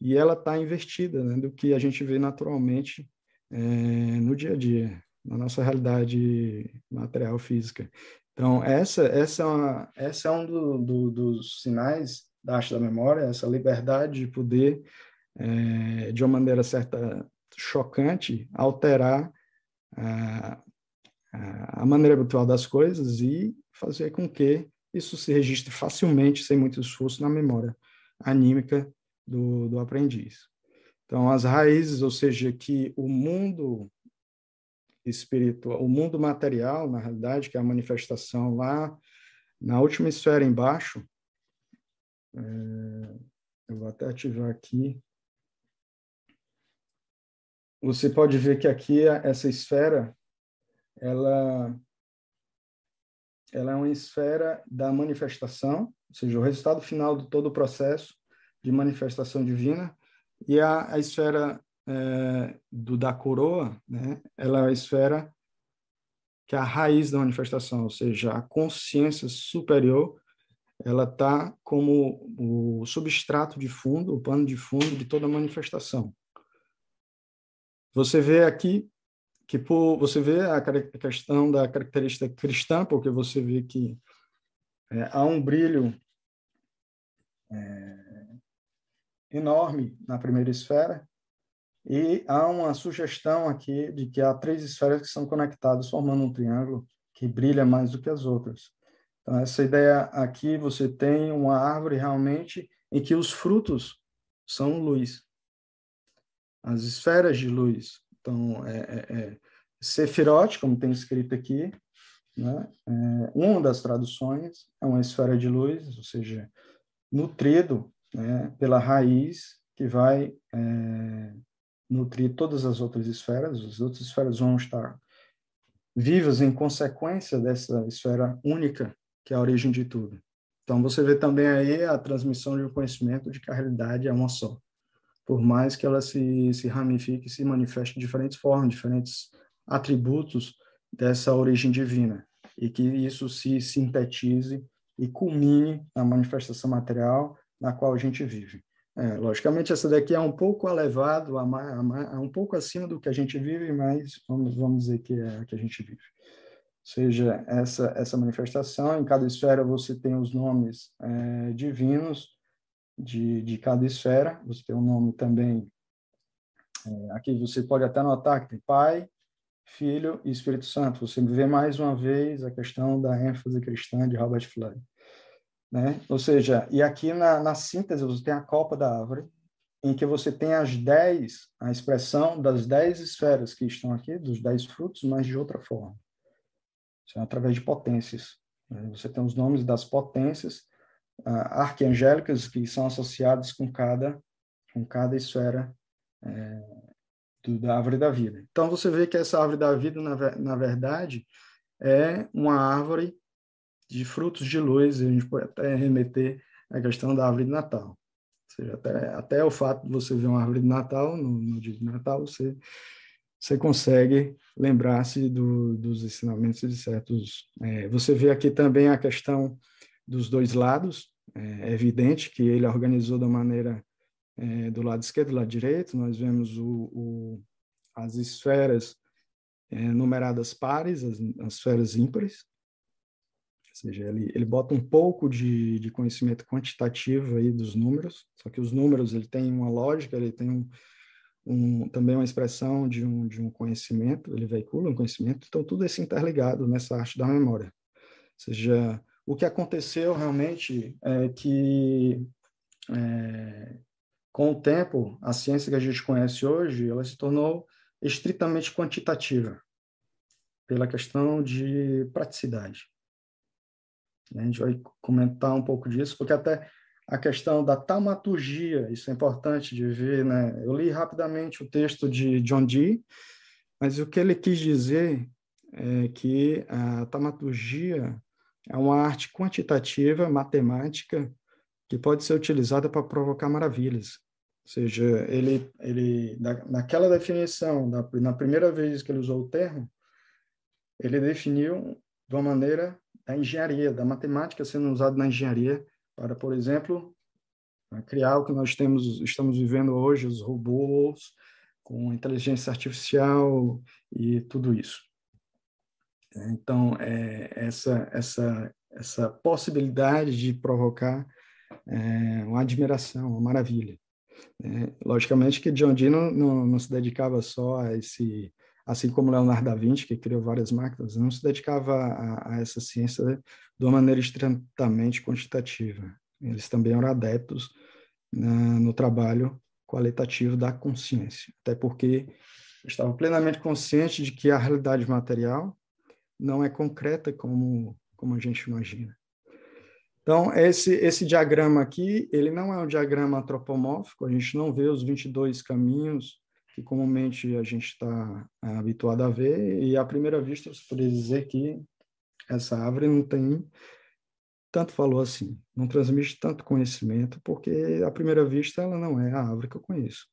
[SPEAKER 3] e ela está invertida né, do que a gente vê naturalmente é, no dia a dia, na nossa realidade material física. Então, essa, essa, é, uma, essa é um do, do, dos sinais da arte da memória, essa liberdade de poder, é, de uma maneira certa chocante, alterar a, a maneira habitual das coisas e fazer com que isso se registre facilmente, sem muito esforço, na memória anímica do, do aprendiz. Então, as raízes, ou seja, que o mundo espiritual, o mundo material, na realidade, que é a manifestação lá na última esfera embaixo, é, eu vou até ativar aqui. Você pode ver que aqui essa esfera, ela, ela é uma esfera da manifestação, ou seja, o resultado final de todo o processo de manifestação divina, e a, a esfera é, do, da coroa, né, ela é a esfera que é a raiz da manifestação, ou seja, a consciência superior ela está como o substrato de fundo, o pano de fundo de toda manifestação. Você vê aqui que por, você vê a questão da característica cristã, porque você vê que é, há um brilho é, enorme na primeira esfera e há uma sugestão aqui de que há três esferas que são conectadas formando um triângulo que brilha mais do que as outras. Então, essa ideia aqui, você tem uma árvore realmente em que os frutos são luz. As esferas de luz. Então, é, é, é Sefirot, como tem escrito aqui, né? É, uma das traduções é uma esfera de luz, ou seja, nutrido né, pela raiz que vai é, nutrir todas as outras esferas. As outras esferas vão estar vivas em consequência dessa esfera única que é a origem de tudo. Então, você vê também aí a transmissão de um conhecimento de que a realidade é uma só. Por mais que ela se, se ramifique, se manifeste de diferentes formas, diferentes atributos dessa origem divina, e que isso se sintetize e culmine na manifestação material na qual a gente vive. É, logicamente, essa daqui é um pouco elevado, a, a, a, um pouco acima do que a gente vive, mas vamos, vamos dizer que é o que a gente vive seja essa essa manifestação. Em cada esfera você tem os nomes é, divinos de, de cada esfera. Você tem um nome também. É, aqui você pode até notar que tem Pai, Filho e Espírito Santo. Você vê mais uma vez a questão da ênfase cristã de Robert Flood. Né? Ou seja, e aqui na, na síntese você tem a copa da árvore, em que você tem as dez, a expressão das dez esferas que estão aqui, dos dez frutos, mas de outra forma através de potências. Né? Você tem os nomes das potências arquangélicas que são associadas com cada com cada esfera é, do, da árvore da vida. Então, você vê que essa árvore da vida, na, na verdade, é uma árvore de frutos de luz, e a gente pode até remeter à questão da árvore de Natal. Ou seja, até, até o fato de você ver uma árvore de Natal, no, no dia de Natal, você, você consegue lembrar-se do, dos ensinamentos de certos. É, você vê aqui também a questão dos dois lados, é, é evidente que ele organizou da maneira é, do lado esquerdo do lado direito, nós vemos o, o as esferas é, numeradas pares, as, as esferas ímpares, ou seja, ele, ele bota um pouco de, de conhecimento quantitativo aí dos números, só que os números ele tem uma lógica, ele tem um, um, também uma expressão de um, de um conhecimento, ele veicula um conhecimento, então tudo isso interligado nessa arte da memória. Ou seja, o que aconteceu realmente é que é, com o tempo, a ciência que a gente conhece hoje, ela se tornou estritamente quantitativa, pela questão de praticidade. A gente vai comentar um pouco disso, porque até a questão da taumaturgia, isso é importante de ver, né? Eu li rapidamente o texto de John Dee, mas o que ele quis dizer é que a taumaturgia é uma arte quantitativa, matemática, que pode ser utilizada para provocar maravilhas. Ou seja, ele, ele naquela definição, na primeira vez que ele usou o termo, ele definiu de uma maneira da engenharia, da matemática sendo usada na engenharia para, por exemplo, criar o que nós temos, estamos vivendo hoje, os robôs com inteligência artificial e tudo isso. Então, é, essa, essa, essa possibilidade de provocar é, uma admiração, uma maravilha. É, logicamente que John Dee não, não, não, se dedicava só a esse, assim como Leonardo da Vinci, que criou várias máquinas, não se dedicava a, a essa ciência de uma maneira estritamente quantitativa. Eles também eram adeptos na, no trabalho qualitativo da consciência, até porque estavam plenamente conscientes de que a realidade material não é concreta como, como a gente imagina. Então, esse, esse diagrama aqui, ele não é um diagrama antropomórfico, a gente não vê os 22 caminhos que comumente a gente está é, habituado a ver, e à primeira vista você poderia dizer que essa árvore não tem tanto valor assim, não transmite tanto conhecimento, porque à primeira vista ela não é a árvore que eu conheço.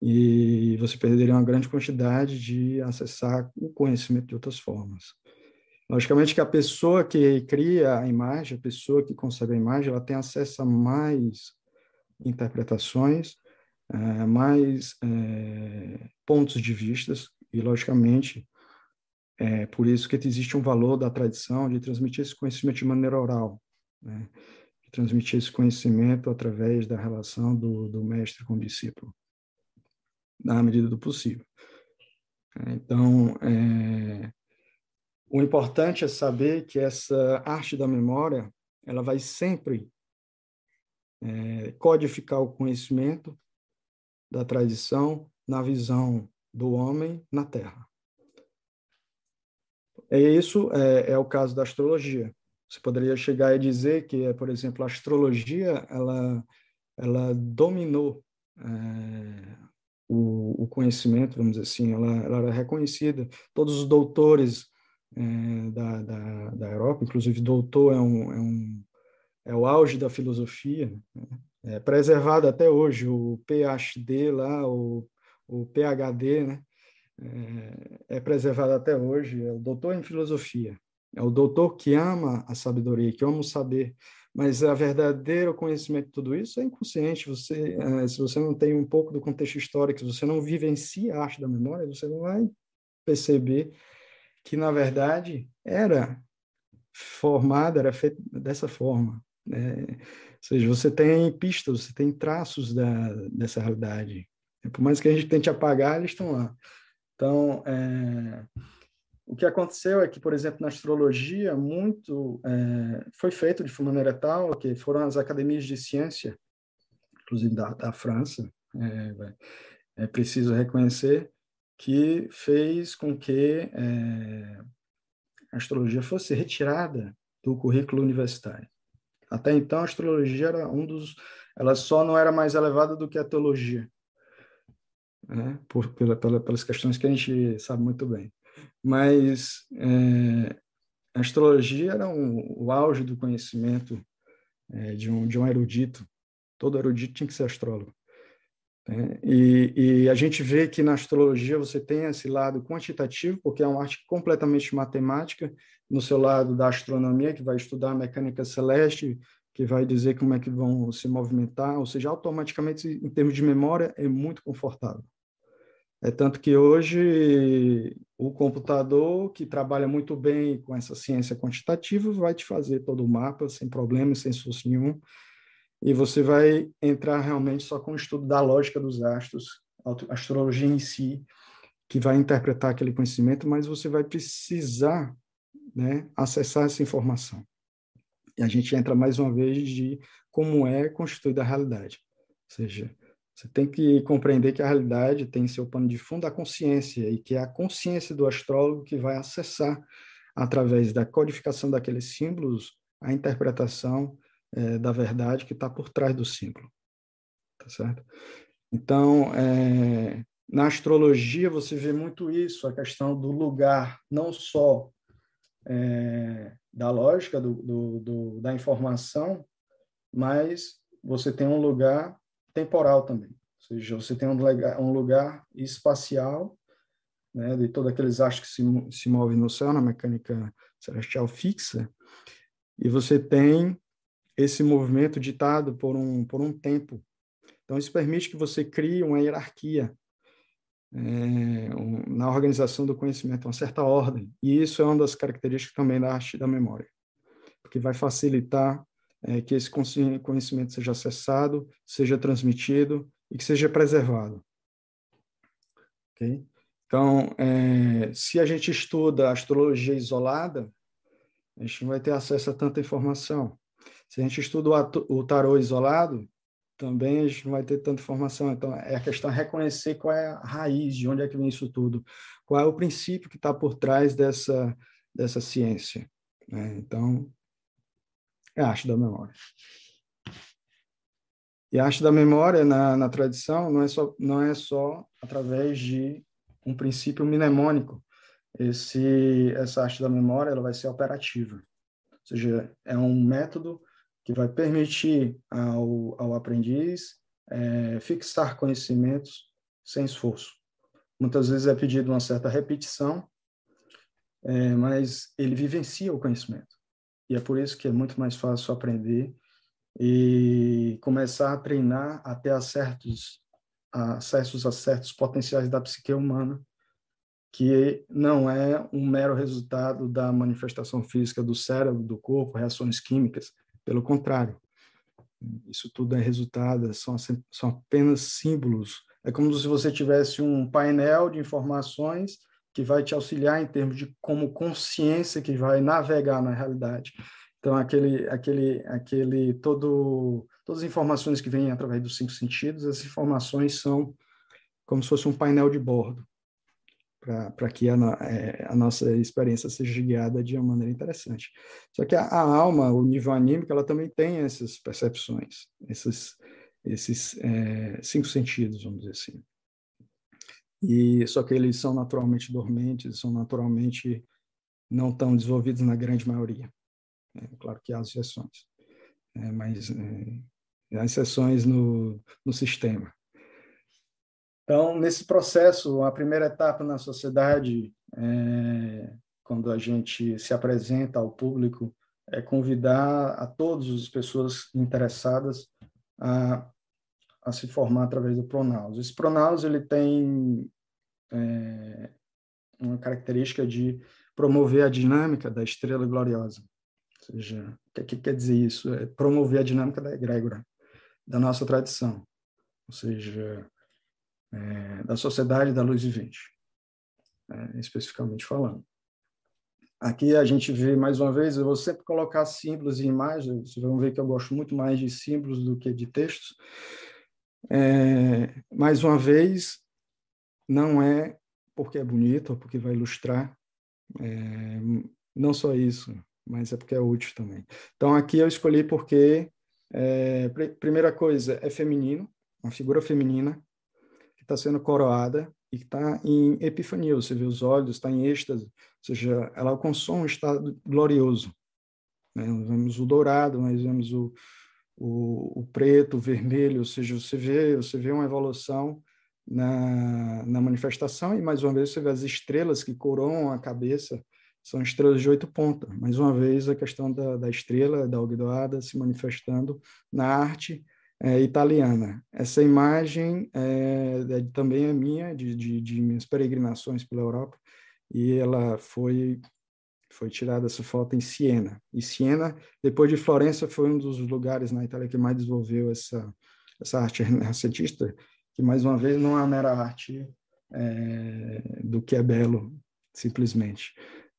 [SPEAKER 3] E você perderia uma grande quantidade de acessar o conhecimento de outras formas. Logicamente que a pessoa que cria a imagem, a pessoa que concebe a imagem, ela tem acesso a mais interpretações, é, mais é, pontos de vistas, e logicamente é por isso que existe um valor da tradição de transmitir esse conhecimento de maneira oral, né? de transmitir esse conhecimento através da relação do, do mestre com o discípulo, na medida do possível. Então, é, o importante é saber que essa arte da memória ela vai sempre é, codificar o conhecimento da tradição na visão do homem na Terra. É isso é, é, o caso da astrologia. Você poderia chegar e dizer que, por exemplo, a astrologia ela ela dominou é, o, o, conhecimento, vamos dizer assim, ela, ela era reconhecida. Todos os doutores é, da, da, da Europa, inclusive doutor é, um, é, um, é o auge da filosofia, né? é preservado até hoje, o PhD lá, o, o PhD, né? É, é, preservado até hoje, é o doutor em filosofia, é o doutor que ama a sabedoria, que ama o saber, mas a verdadeiro conhecimento de tudo isso é inconsciente. Você, é, se você não tem um pouco do contexto histórico, se você não vivencia a arte da memória, você não vai perceber que na verdade era formada, era feita dessa forma. Né? Ou seja, você tem pistas, você tem traços da, dessa realidade. Por mais que a gente tente apagar, eles estão lá. Então, é, o que aconteceu é que, por exemplo, na astrologia, muito é, foi feito de maneira tal que foram as academias de ciência, inclusive da, da França, é, é preciso reconhecer, que fez com que é, a astrologia fosse retirada do currículo universitário. Até então, a astrologia era um dos ela só não era mais elevada do que a teologia, né? Por, pela, pela, pelas questões que a gente sabe muito bem. Mas é, a astrologia era um, o auge do conhecimento é, de, um, de um erudito. Todo erudito tinha que ser astrólogo. Né? E, e, a gente vê que na astrologia você tem esse lado quantitativo, porque é uma arte completamente matemática, no seu lado da astronomia, que vai estudar a mecânica celeste, que vai dizer como é que vão se movimentar, ou seja, automaticamente, em termos de memória, é muito confortável. É tanto que hoje o computador, que trabalha muito bem com essa ciência quantitativa, vai te fazer todo o mapa sem problema, sem esforço nenhum, e você vai entrar realmente só com o estudo da lógica dos astros, a astrologia em si, que vai interpretar aquele conhecimento, mas você vai precisar né, acessar essa informação. E a gente entra mais uma vez de como é constituída a realidade. Ou seja, você tem que compreender que a realidade tem seu pano de fundo a consciência, e que é a consciência do astrólogo que vai acessar, através da codificação daqueles símbolos, a interpretação é, da verdade que está por trás do símbolo. Tá certo? Então, é, na astrologia, você vê muito isso, a questão do lugar, não só é, da lógica do, do, do, da informação, mas você tem um lugar temporal também. Ou seja, você tem um lugar, um lugar espacial, né, de todos aqueles astros que se, se movem no céu, na mecânica celestial fixa, e você tem esse movimento ditado por um, por um tempo. Então, isso permite que você crie uma hierarquia é, um, na organização do conhecimento, uma certa ordem. E isso é uma das características também da arte da memória, porque vai facilitar é, que esse conhecimento seja acessado, seja transmitido e que seja preservado. Okay? Então, é, se a gente estuda astrologia isolada, a gente não vai ter acesso a tanta informação. Se a gente estuda o tarô isolado, também a gente não vai ter tanta informação. Então, é a questão de reconhecer qual é a raiz, de onde é que vem isso tudo, qual é o princípio que está por trás dessa, dessa ciência. Né? Então, é a arte da memória. E a arte da memória, na, na tradição, não é, só, não é só através de um princípio mnemônico. Esse, essa arte da memória ela vai ser operativa. Ou seja, é um método que vai permitir ao, ao aprendiz é, fixar conhecimentos sem esforço. Muitas vezes é pedido uma certa repetição, é, mas ele vivencia o conhecimento. E é por isso que é muito mais fácil aprender e começar a treinar até a certos, acessos a certos potenciais da psique humana, que não é um mero resultado da manifestação física do cérebro, do corpo, reações químicas, pelo contrário, isso tudo é resultado, são, são apenas símbolos. É como se você tivesse um painel de informações que vai te auxiliar em termos de como consciência que vai navegar na realidade. Então, aquele, aquele, aquele, todo, todas as informações que vêm através dos cinco sentidos, essas informações são como se fosse um painel de bordo para que a, é, a, nossa experiência seja guiada de uma maneira interessante. Só que a, a, alma, o nível anímico, ela também tem essas percepções, esses, esses é, cinco sentidos, vamos dizer assim. E só que eles são naturalmente dormentes, são naturalmente não tão desenvolvidos na grande maioria. É, claro que há exceções, é, mas é, há exceções no, no sistema. Então, nesse processo, a primeira etapa na sociedade, é, quando a gente se apresenta ao público, é convidar a todas as pessoas interessadas a, a se formar através do Pronaus. Esse Pronaus ele tem é, uma característica de promover a dinâmica da estrela gloriosa. Ou seja, o que, que quer dizer isso? É promover a dinâmica da egrégora, da nossa tradição. Ou seja, é, da Sociedade da Luz Vivente, é, especificamente falando. Aqui a gente vê, mais uma vez, eu vou sempre colocar símbolos e imagens, vocês vão ver que eu gosto muito mais de símbolos do que de textos. É, mais uma vez, não é porque é bonito ou porque vai ilustrar, é, não só isso, mas é porque é útil também. Então, aqui eu escolhi porque É, pr primeira coisa, é feminino, uma figura feminina está sendo coroada e que está em epifania, você vê os olhos, está em êxtase, ou seja, ela alcançou um estado glorioso. Né? Nós vemos o dourado, nós vemos o, o, o, preto, o vermelho, ou seja, você vê, você vê uma evolução na, na manifestação e, mais uma vez, você vê as estrelas que coroam a cabeça, são estrelas de oito pontas. Mais uma vez, a questão da, da estrela, da alguidoada, se manifestando na arte é, italiana. Essa imagem é, é, também é minha, de, de, de, minhas peregrinações pela Europa, e ela foi foi tirada essa foto em Siena. E Siena, depois de Florença, foi um dos lugares na Itália que mais desenvolveu essa essa arte renascentista, que mais uma vez não é uma mera arte é, do que é belo, simplesmente.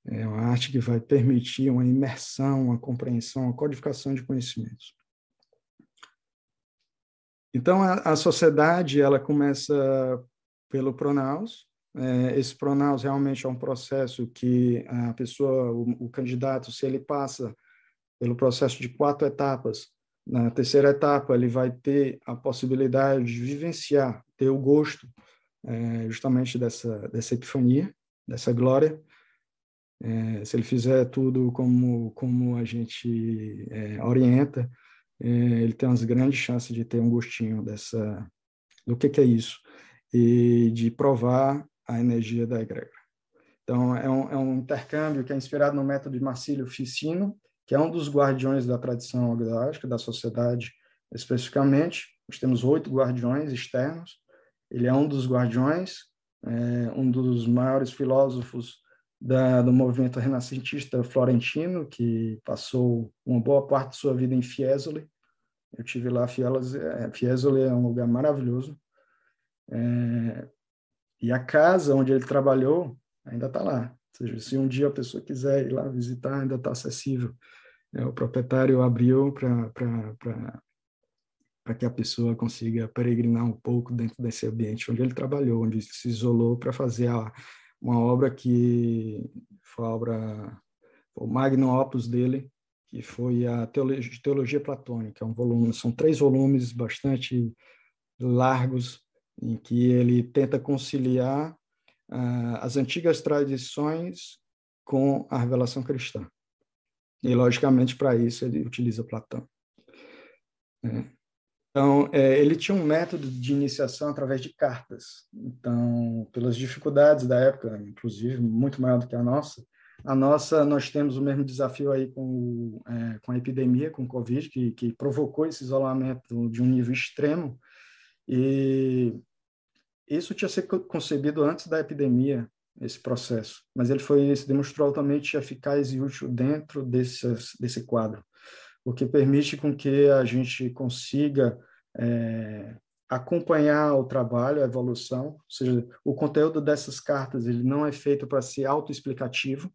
[SPEAKER 3] É uma arte que vai permitir uma imersão, uma compreensão, uma codificação de conhecimentos. Então, a, a sociedade ela começa pelo pronaus. É, esse pronaus realmente é um processo que a pessoa, o, o, candidato, se ele passa pelo processo de quatro etapas, na terceira etapa ele vai ter a possibilidade de vivenciar, ter o gosto é, justamente dessa, dessa epifania, dessa glória. É, se ele fizer tudo como, como a gente é, orienta, ele tem umas grandes chances de ter um gostinho dessa do que, que é isso e de provar a energia da egrégora. Então, é um, é um intercâmbio que é inspirado no método de Marcílio Ficino, que é um dos guardiões da tradição agrárica, da sociedade especificamente. Nós temos oito guardiões externos. Ele é um dos guardiões, é, um dos maiores filósofos da, do movimento renascentista florentino, que passou uma boa parte de sua vida em Fiesole. Eu tive lá, é, Fiesole é um lugar maravilhoso. É, e a casa onde ele trabalhou ainda está lá. Ou seja, se um dia a pessoa quiser ir lá visitar, ainda está acessível. É, o proprietário abriu para que a pessoa consiga peregrinar um pouco dentro desse ambiente onde ele trabalhou, onde se isolou para fazer a, uma obra que foi a obra, o magnum opus dele, que foi a Teologia, Teologia Platônica, é um volume, são três volumes bastante largos, em que ele tenta conciliar uh, as antigas tradições com a revelação cristã. E, logicamente, para isso ele utiliza Platão. É. Então, é, ele tinha um método de iniciação através de cartas. Então, pelas dificuldades da época, inclusive muito maior do que a nossa, a nossa nós temos o mesmo desafio aí com, é, com a epidemia, com o Covid, que, que provocou esse isolamento de um nível extremo. E isso tinha sido concebido antes da epidemia, esse processo, mas ele foi se demonstrou altamente eficaz e útil dentro desse, desse quadro o que permite com que a gente consiga é, acompanhar o trabalho, a evolução, ou seja, o conteúdo dessas cartas ele não é feito para ser autoexplicativo,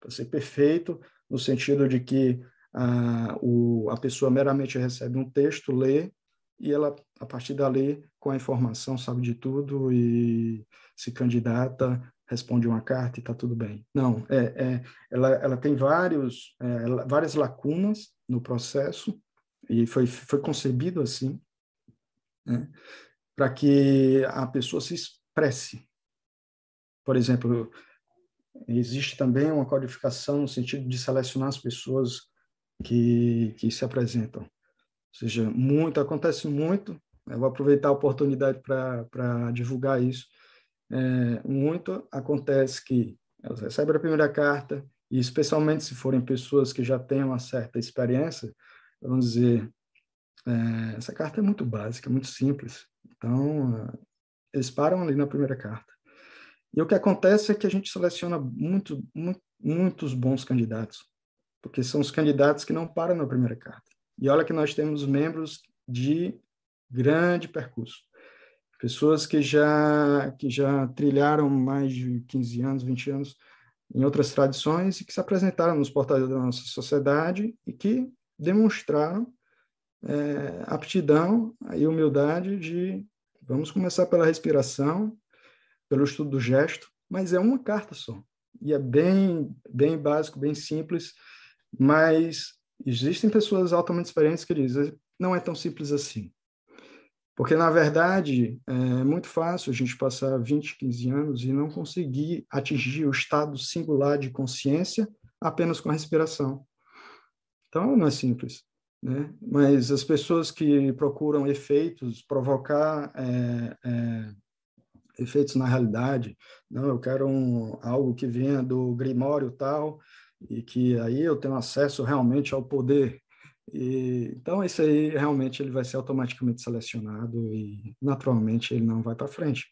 [SPEAKER 3] para ser perfeito, no sentido de que a, o, a pessoa meramente recebe um texto, lê, e ela, a partir dali, com a informação, sabe de tudo e se candidata, responde uma carta e está tudo bem. Não, é, é, ela, ela tem vários, é, várias lacunas no processo, e foi, foi concebido assim, né, para que a pessoa se expresse. Por exemplo, existe também uma codificação no sentido de selecionar as pessoas que, que se apresentam. Ou seja, muito, acontece muito, eu vou aproveitar a oportunidade para divulgar isso, é, muito acontece que elas recebem a primeira carta, e especialmente se forem pessoas que já têm uma certa experiência, vamos dizer, é, essa carta é muito básica, muito simples. Então, eles param ali na primeira carta. E o que acontece é que a gente seleciona muito, muito, muitos bons candidatos, porque são os candidatos que não param na primeira carta. E olha que nós temos membros de grande percurso pessoas que já que já trilharam mais de 15 anos, 20 anos em outras tradições e que se apresentaram nos portais da nossa sociedade e que demonstraram é, aptidão e humildade de vamos começar pela respiração, pelo estudo do gesto, mas é uma carta só e é bem bem básico, bem simples, mas existem pessoas altamente experientes que dizem não é tão simples assim. Porque, na verdade, é muito fácil a gente passar 20, 15 anos e não conseguir atingir o estado singular de consciência apenas com a respiração. Então, não é simples. Né? Mas as pessoas que procuram efeitos, provocar é, é, efeitos na realidade, não, eu quero um, algo que venha do grimório tal, e que aí eu tenho acesso realmente ao poder e, então, isso aí realmente ele vai ser automaticamente selecionado e naturalmente ele não vai para frente.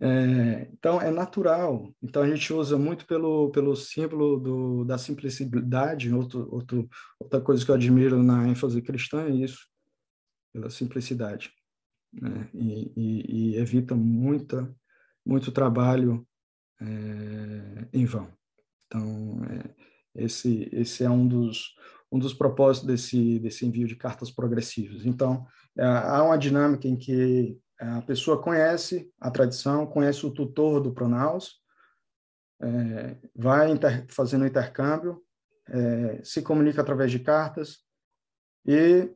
[SPEAKER 3] É, então, é natural. Então, a gente usa muito pelo, pelo símbolo do, da simplicidade. Outro, outro, outra coisa que eu admiro na ênfase cristã é isso, pela simplicidade. Né? E, e, e, evita muita, muito trabalho é, em vão. Então, é, esse, esse é um dos, um dos propósitos desse, desse envio de cartas progressivas. Então, é, há uma dinâmica em que a pessoa conhece a tradição, conhece o tutor do Pronaus, é, vai inter, fazendo intercâmbio, é, se comunica através de cartas, e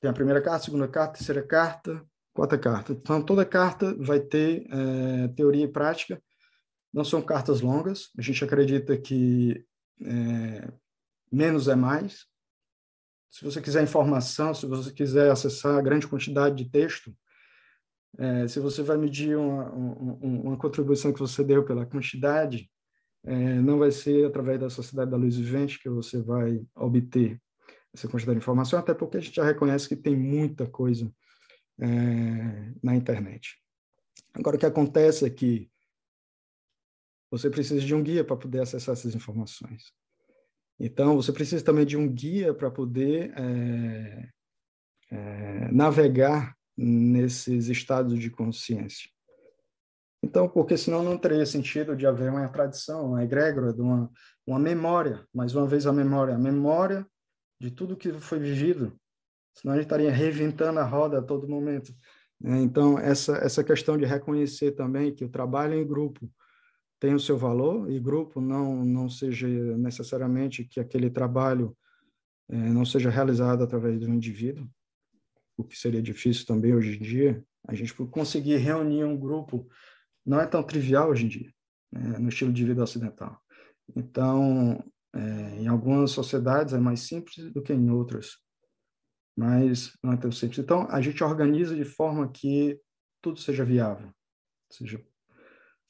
[SPEAKER 3] tem a primeira carta, segunda carta, terceira carta, quarta carta. Então, toda carta vai ter é, teoria e prática, não são cartas longas, a gente acredita que é, menos é mais. Se você quiser informação, se você quiser acessar grande quantidade de texto, é, se você vai medir uma, uma, uma, contribuição que você deu pela quantidade, é, não vai ser através da Sociedade da Luz Vivente que você vai obter essa quantidade de informação, até porque a gente já reconhece que tem muita coisa é, na internet. Agora, o que acontece é que você precisa de um guia para poder acessar essas informações. Então, você precisa também de um guia para poder é, é, navegar nesses estados de consciência. Então, porque senão não teria sentido de haver uma tradição, uma egrégora, uma, uma memória, mais uma vez a memória, a memória de tudo que foi vivido, senão a gente estaria reinventando a roda a todo momento. Né? Então, essa, essa questão de reconhecer também que o trabalho em grupo, tem o seu valor e grupo não não seja necessariamente que aquele trabalho é, não seja realizado através do indivíduo, o que seria difícil também hoje em dia. A gente conseguir reunir um grupo não é tão trivial hoje em dia, né, no estilo de vida ocidental. Então, é, em algumas sociedades é mais simples do que em outras, mas não é tão simples. Então, a gente organiza de forma que tudo seja viável, seja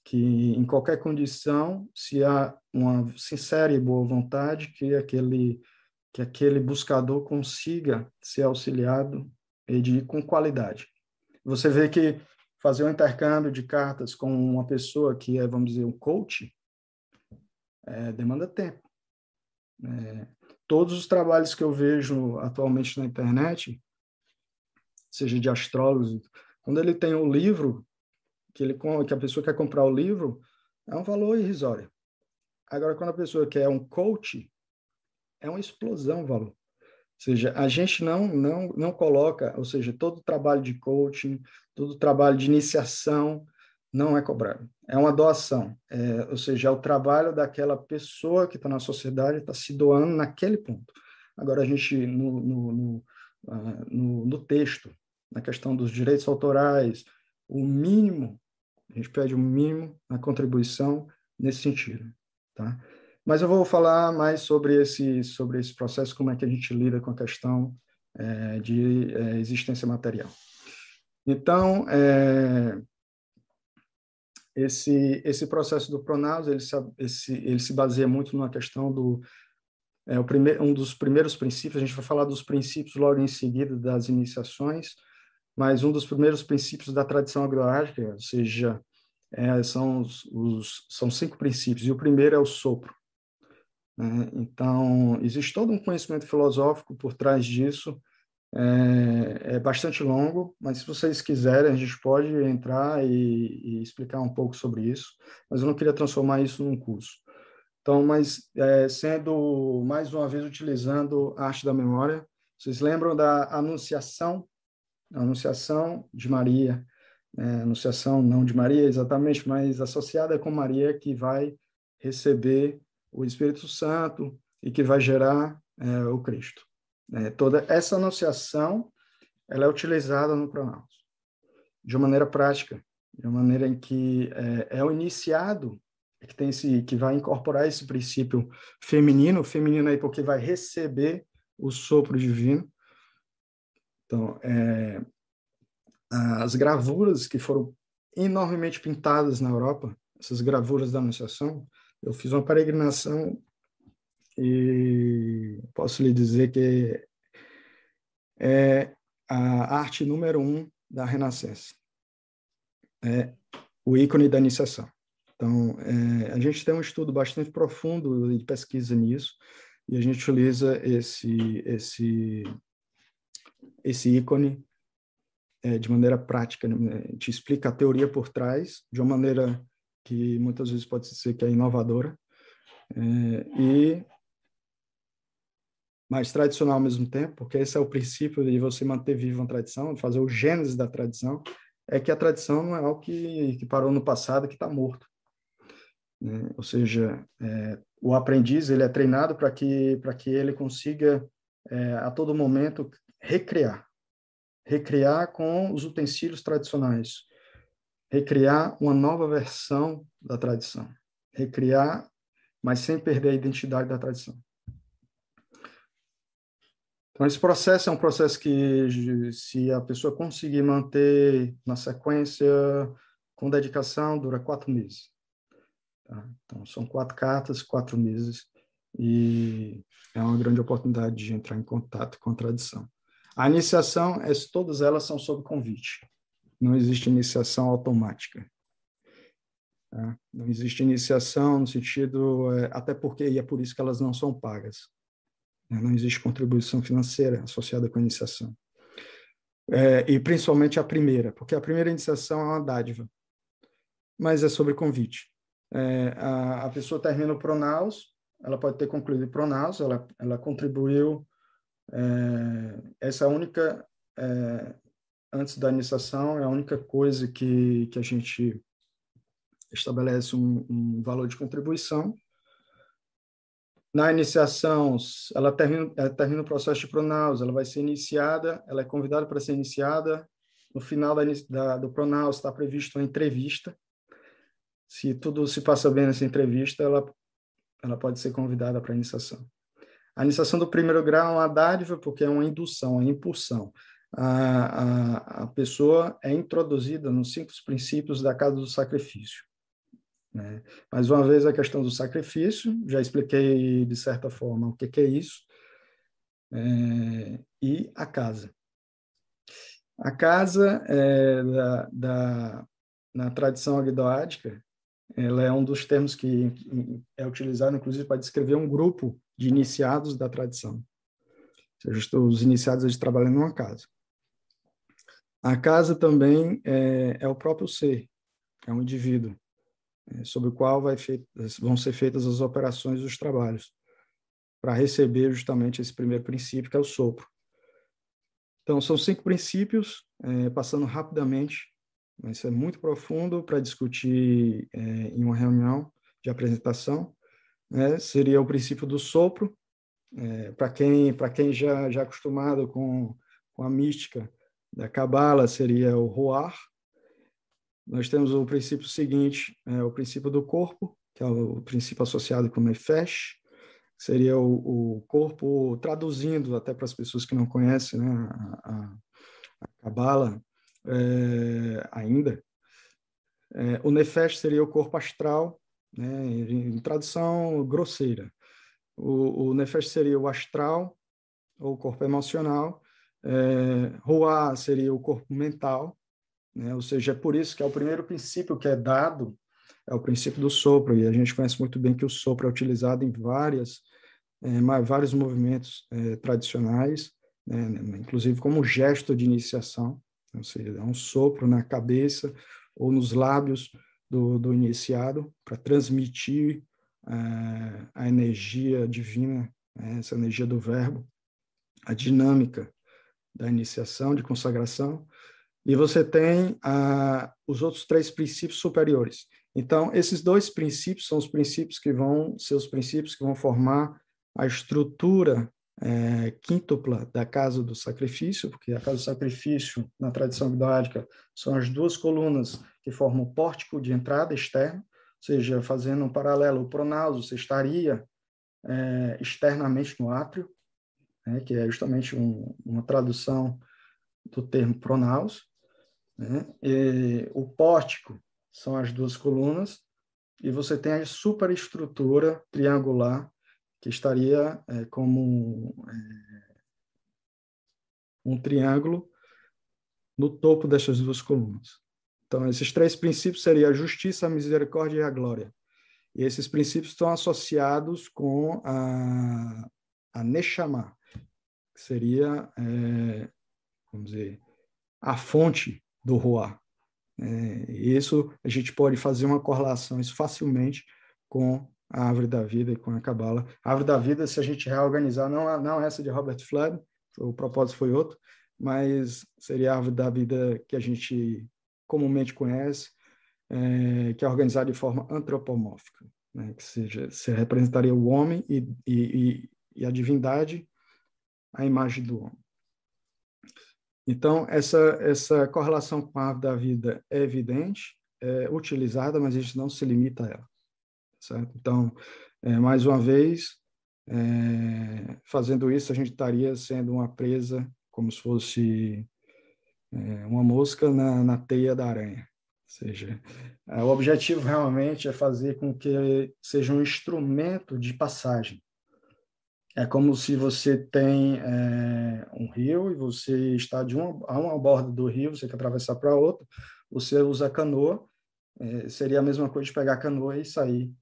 [SPEAKER 3] que em qualquer condição, se há uma sincera e boa vontade, que aquele que aquele buscador consiga ser auxiliado e de com qualidade. Você vê que fazer um intercâmbio de cartas com uma pessoa que é, vamos dizer, um coach, é, demanda tempo. É, todos os trabalhos que eu vejo atualmente na internet, seja de astrólogos, quando ele tem um livro que, ele, que a pessoa quer comprar o livro, é um valor irrisório. Agora, quando a pessoa quer um coach, é uma explosão o valor. Seja, a gente não, não, não coloca, ou seja, todo o trabalho de coaching, todo o trabalho de iniciação não é cobrado. É uma doação. É, ou seja, é o trabalho daquela pessoa que está na sociedade, está se doando naquele ponto. Agora, a gente, no, no, no, uh, no, no texto, na questão dos direitos autorais, o mínimo, a gente pede o mínimo na contribuição nesse sentido, tá? Mas eu vou falar mais sobre esse, sobre esse processo, como é que a gente lida com a questão é, de é, existência material. Então, é, esse, esse processo do Pronaus, ele se, esse, ele se baseia muito na questão do é, o primeiro, um dos primeiros princípios, a gente vai falar dos princípios logo em seguida das iniciações, mas um dos primeiros princípios da tradição agroágica, ou seja, é, são, os, os, são cinco princípios, e o primeiro é o sopro. Né? Então, existe todo um conhecimento filosófico por trás disso, é, é, bastante longo, mas se vocês quiserem, a gente pode entrar e, e, explicar um pouco sobre isso, mas eu não queria transformar isso num curso. Então, mas é, sendo, mais uma vez, utilizando a arte da memória, vocês lembram da anunciação Anunciação de Maria, é, Anunciação não de Maria exatamente, mas associada com Maria, que vai receber o Espírito Santo e que vai gerar é, o Cristo. É, toda essa anunciação ela é utilizada no pronaus de uma maneira prática, de uma maneira em que é, é o iniciado que tem esse que vai incorporar esse princípio feminino, feminino aí porque vai receber o sopro divino. Então, é, as gravuras que foram enormemente pintadas na Europa, essas gravuras da Anunciação, eu fiz uma peregrinação e posso lhe dizer que é a arte número um da Renascença. É o ícone da iniciação. Então, é, a gente tem um estudo bastante profundo de pesquisa nisso, e a gente utiliza esse, esse, esse ícone é, de maneira prática, né? gente explica a teoria por trás, de uma maneira que muitas vezes pode ser que é inovadora, é, e mais tradicional ao mesmo tempo, porque esse é o princípio de você manter viva uma tradição, fazer o gênese da tradição, é que a tradição não é algo que, que parou no passado, que está morto. Né? Ou seja, é, o aprendiz ele é treinado para que, que ele consiga, é, a todo momento, recriar. Recriar com os utensílios tradicionais. Recriar uma nova versão da tradição. Recriar, mas sem perder a identidade da tradição. Então, esse processo é um processo que, se a pessoa conseguir manter na sequência, com dedicação, dura quatro meses. Tá? Então, são quatro cartas, quatro meses, e é uma grande oportunidade de entrar em contato com a tradição. A iniciação, é, todas elas são sob convite. Não existe iniciação automática. Tá? Não existe iniciação no sentido, é, até porque, e é por isso que elas não são pagas. Né? Não existe contribuição financeira associada com a iniciação. É, e principalmente a primeira, porque a primeira iniciação é uma dádiva, mas é sobre convite. É, a, a, pessoa termina o Pronaus, ela pode ter concluído o Pronaus, ela, ela contribuiu, é, essa única, é, antes da iniciação, é a única coisa que, que a gente estabelece um, um valor de contribuição, na iniciação, ela termina, ela termina o processo de pronaus, ela vai ser iniciada, ela é convidada para ser iniciada. No final da, da, do pronaus está previsto uma entrevista. Se tudo se passa bem nessa entrevista, ela, ela pode ser convidada para a iniciação. A iniciação do primeiro grau é uma dádiva, porque é uma indução, uma impulsão. A, a, a pessoa é introduzida nos cinco princípios da casa do sacrifício. Né? Mais uma vez, a questão do sacrifício, já expliquei de certa forma o que, que é isso, é, e a casa. A casa, é, da, da, na tradição agdoádica, ela é um dos termos que é utilizado, inclusive, para descrever um grupo de iniciados da tradição. Ou seja, os iniciados eles trabalham numa casa. A casa também é, é o próprio ser, é um indivíduo. É, sobre o qual vão ser feitas as operações dos trabalhos, para receber justamente esse primeiro princípio, que é o sopro. Então, são cinco princípios, é, passando rapidamente, mas isso é muito profundo para discutir é, em uma reunião de apresentação. Né? Seria o princípio do sopro, é, para quem, quem já, já é acostumado com, com a mística da Cabala, seria o Roar, nós temos o princípio seguinte, é o princípio do corpo, que é o princípio associado com o Nefesh, seria o, o, corpo, traduzindo até para as pessoas que não conhecem né, a, Kabbalah é, ainda, é, o Nefesh seria o corpo astral, né, em, tradução grosseira. O, o Nefesh seria o astral, ou corpo emocional, é, Ruá seria o corpo mental, né? Ou seja, é por isso que é o primeiro princípio que é dado, é o princípio do sopro, e a gente conhece muito bem que o sopro é utilizado em várias, é, vários movimentos é, tradicionais, né? inclusive como gesto de iniciação, ou seja, é um sopro na cabeça ou nos lábios do, do iniciado para transmitir é, a energia divina, né? essa energia do verbo, a dinâmica da iniciação, de consagração, e você tem ah, os outros três princípios superiores. Então, esses dois princípios são os princípios que vão ser os princípios que vão formar a estrutura é, quíntupla da casa do sacrifício, porque a casa do sacrifício, na tradição agnoádica, são as duas colunas que formam o pórtico de entrada externo, ou seja, fazendo um paralelo, o pronauso, você estaria é, externamente no átrio, né, que é justamente um, uma tradução do termo pronaus. Né, o pórtico são as duas colunas, e você tem a superestrutura triangular, que estaria é, como é, um triângulo no topo dessas duas colunas. Então, esses três princípios seriam a justiça, a misericórdia e a glória. E esses princípios estão associados com a, a Neshama, que seria, é, vamos dizer, a fonte do Ruá. É, isso a gente pode fazer uma correlação isso facilmente com a árvore da vida e com a cabala. A árvore da vida, se a gente reorganizar, não não essa de Robert Flood, o propósito foi outro, mas seria a árvore da vida que a gente comumente conhece, é, que é organizada de forma antropomórfica, né? que seja, se representaria o homem e, e, e a divindade, a imagem do homem. Então, essa, essa correlação com a árvore da vida é evidente, é utilizada, mas a gente não se limita a ela. Certo? Então, é, mais uma vez, é, fazendo isso, a gente estaria sendo uma presa, como se fosse é, uma mosca na, na teia da aranha. Ou seja, é, o objetivo realmente é fazer com que seja um instrumento de passagem. É como se você tem é, um rio e você está de uma, a uma borda do rio, você quer atravessar para outra, você usa canoa, é, seria a mesma coisa de pegar a canoa e sair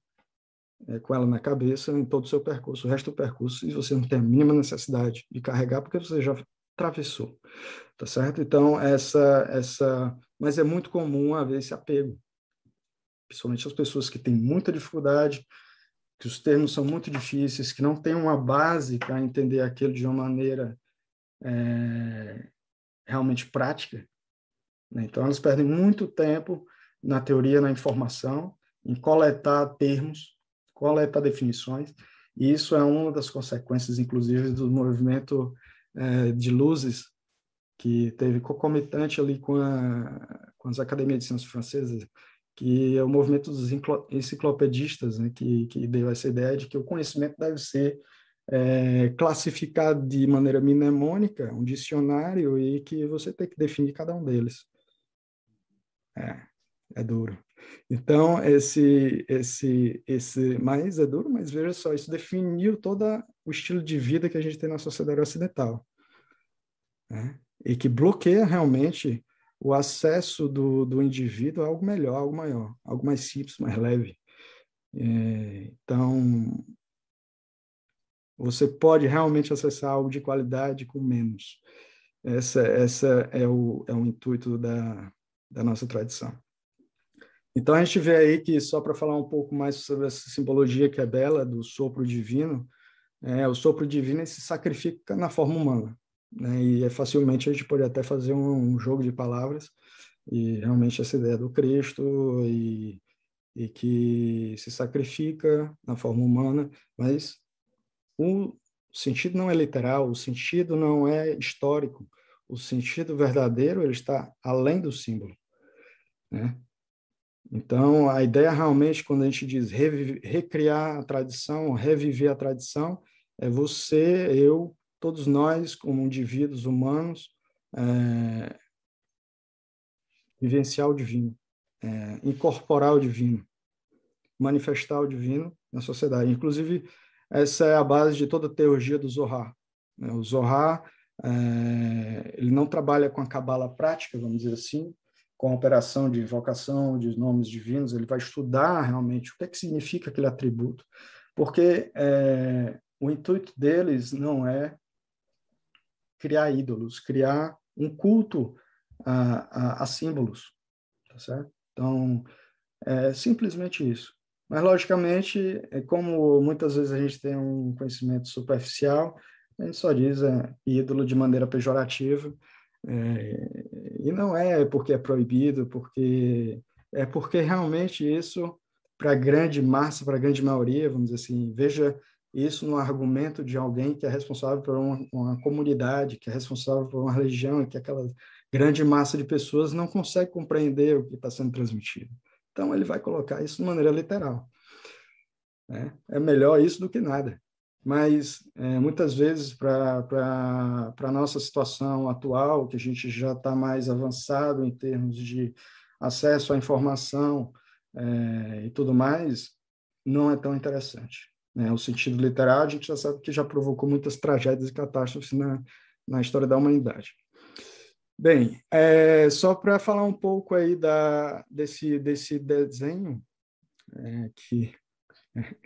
[SPEAKER 3] é, com ela na cabeça em todo o seu percurso, o resto do percurso, e você não tem a mínima necessidade de carregar, porque você já atravessou, tá certo? Então, essa, essa, mas é muito comum haver esse apego, principalmente as pessoas que têm muita dificuldade, que os termos são muito difíceis, que não têm uma base para entender aquilo de uma maneira é, realmente prática. Né? Então, elas perdem muito tempo na teoria, na informação, em coletar termos, coletar definições, e isso é uma das consequências, inclusive, do movimento é, de luzes que teve concomitante ali com, a, com as academias de ciências francesas, que é o movimento dos enciclopedistas, né, que, que deu essa ideia de que o conhecimento deve ser é, classificado de maneira mnemônica, um dicionário, e que você tem que definir cada um deles. É, é duro. Então, esse, esse, esse, mas é duro, mas veja só, isso definiu todo o estilo de vida que a gente tem na sociedade ocidental. Né? E que bloqueia realmente o acesso do, do indivíduo a algo melhor, algo maior, algo mais simples, mais leve. É, então, você pode realmente acessar algo de qualidade com menos. Essa, essa é, o, é o intuito da, da nossa tradição. Então a gente vê aí que, só para falar um pouco mais sobre essa simbologia que é bela, do sopro divino, é, o sopro divino se sacrifica na forma humana. Né? E é facilmente a gente pode até fazer um, um, jogo de palavras, e realmente essa ideia do Cristo, e, e que se sacrifica na forma humana, mas o sentido não é literal, o sentido não é histórico, o sentido verdadeiro ele está além do símbolo. Né? Então, a ideia realmente, quando a gente diz recriar a tradição, reviver a tradição, é você, eu, todos nós, como indivíduos humanos, é, vivenciar o divino, é, incorporar o divino, manifestar o divino na sociedade. Inclusive, essa é a base de toda a teologia do Zohar. Né? O Zohar, é, ele não trabalha com a cabala prática, vamos dizer assim, com a operação de invocação de nomes divinos, ele vai estudar realmente o que, é que significa aquele atributo, porque é, o intuito deles não é criar ídolos, criar um culto a, a, a símbolos, tá certo? Então, é simplesmente isso. Mas, logicamente, é como muitas vezes a gente tem um conhecimento superficial, a gente só diz é, ídolo de maneira pejorativa, é, e não é porque é proibido, porque é porque realmente isso, para a grande massa, para a grande maioria, vamos dizer assim, veja isso no argumento de alguém que é responsável por uma, uma comunidade, que é responsável por uma religião, que aquela grande massa de pessoas não consegue compreender o que está sendo transmitido. Então, ele vai colocar isso de maneira literal. Né? É melhor isso do que nada. Mas, é, muitas vezes, para a nossa situação atual, que a gente já está mais avançado em termos de acesso à informação é, e tudo mais, não é tão interessante. Né? O sentido literal, a gente já sabe que já provocou muitas tragédias e catástrofes na, na história da humanidade. Bem, é, só para falar um pouco aí da, desse, desse desenho, é, que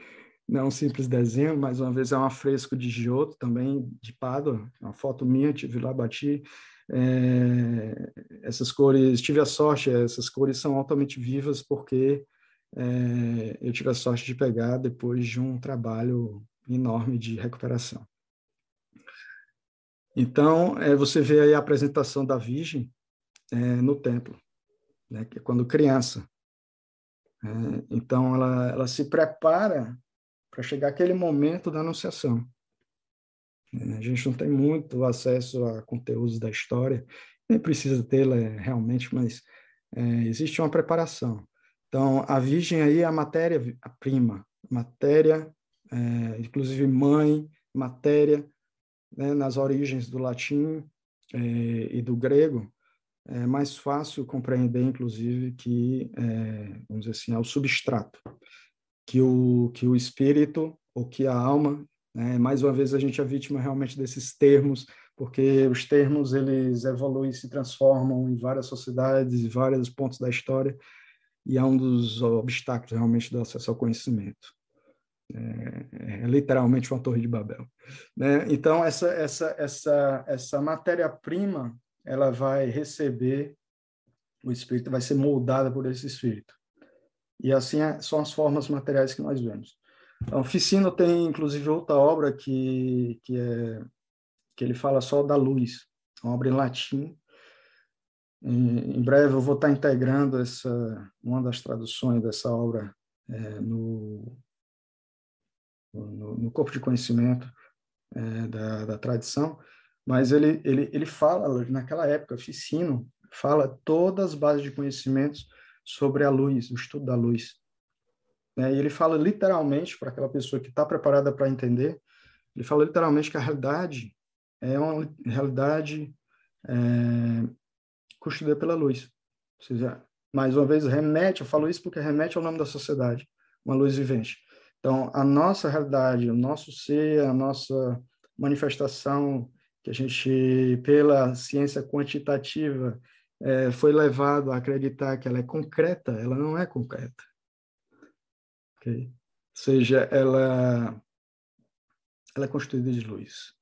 [SPEAKER 3] não é um simples desenho, mais uma vez é um afresco de Giotto, também de Pádua, uma foto minha, tive lá, bati. É, essas cores, tive a sorte, essas cores são altamente vivas porque é, eu tive a sorte de pegar depois de um trabalho enorme de recuperação. Então, é, você vê aí a apresentação da Virgem é, no templo, né, que é quando criança. É, então, ela, ela se prepara para chegar aquele momento da anunciação. É, a gente não tem muito acesso a conteúdos da história, nem precisa tê-la é, realmente, mas é, existe uma preparação. Então, a Virgem aí é a matéria-prima, matéria, é, inclusive mãe, matéria né, nas origens do latim é, e do grego, é mais fácil compreender, inclusive, que, é, vamos dizer assim, é o substrato, que o, que o espírito, ou que a alma, né, mais uma vez a gente é vítima realmente desses termos, porque os termos, eles evoluem se transformam em várias sociedades, em vários pontos da história, e é um dos obstáculos realmente do acesso ao conhecimento. É, é literalmente uma torre de Babel. Né? Então, essa, essa, essa, essa matéria-prima, ela vai receber, o Espírito vai ser moldada por esse Espírito. E assim é, são as formas materiais que nós vemos. Então, Ficino tem, inclusive, outra obra que, que, é, que ele fala só da luz, uma obra em latim. Em, breve eu vou estar integrando essa, uma das traduções dessa obra é, no, no, no corpo de conhecimento é, da, da tradição, mas ele, ele, ele fala, naquela época, Ficino fala todas as bases de conhecimentos sobre a luz, o estudo da luz. É, e ele fala literalmente, para aquela pessoa que está preparada para entender, ele fala literalmente que a realidade é uma realidade é, construída pela luz. Ou seja, mais uma vez, remete, eu falo isso porque remete ao nome da sociedade, uma luz vivente. Então, a nossa realidade, o nosso ser, a nossa manifestação, que a gente, pela ciência quantitativa, é, foi levado a acreditar que ela é concreta, ela não é concreta. Okay? Ou seja, ela, ela é constituída de luz.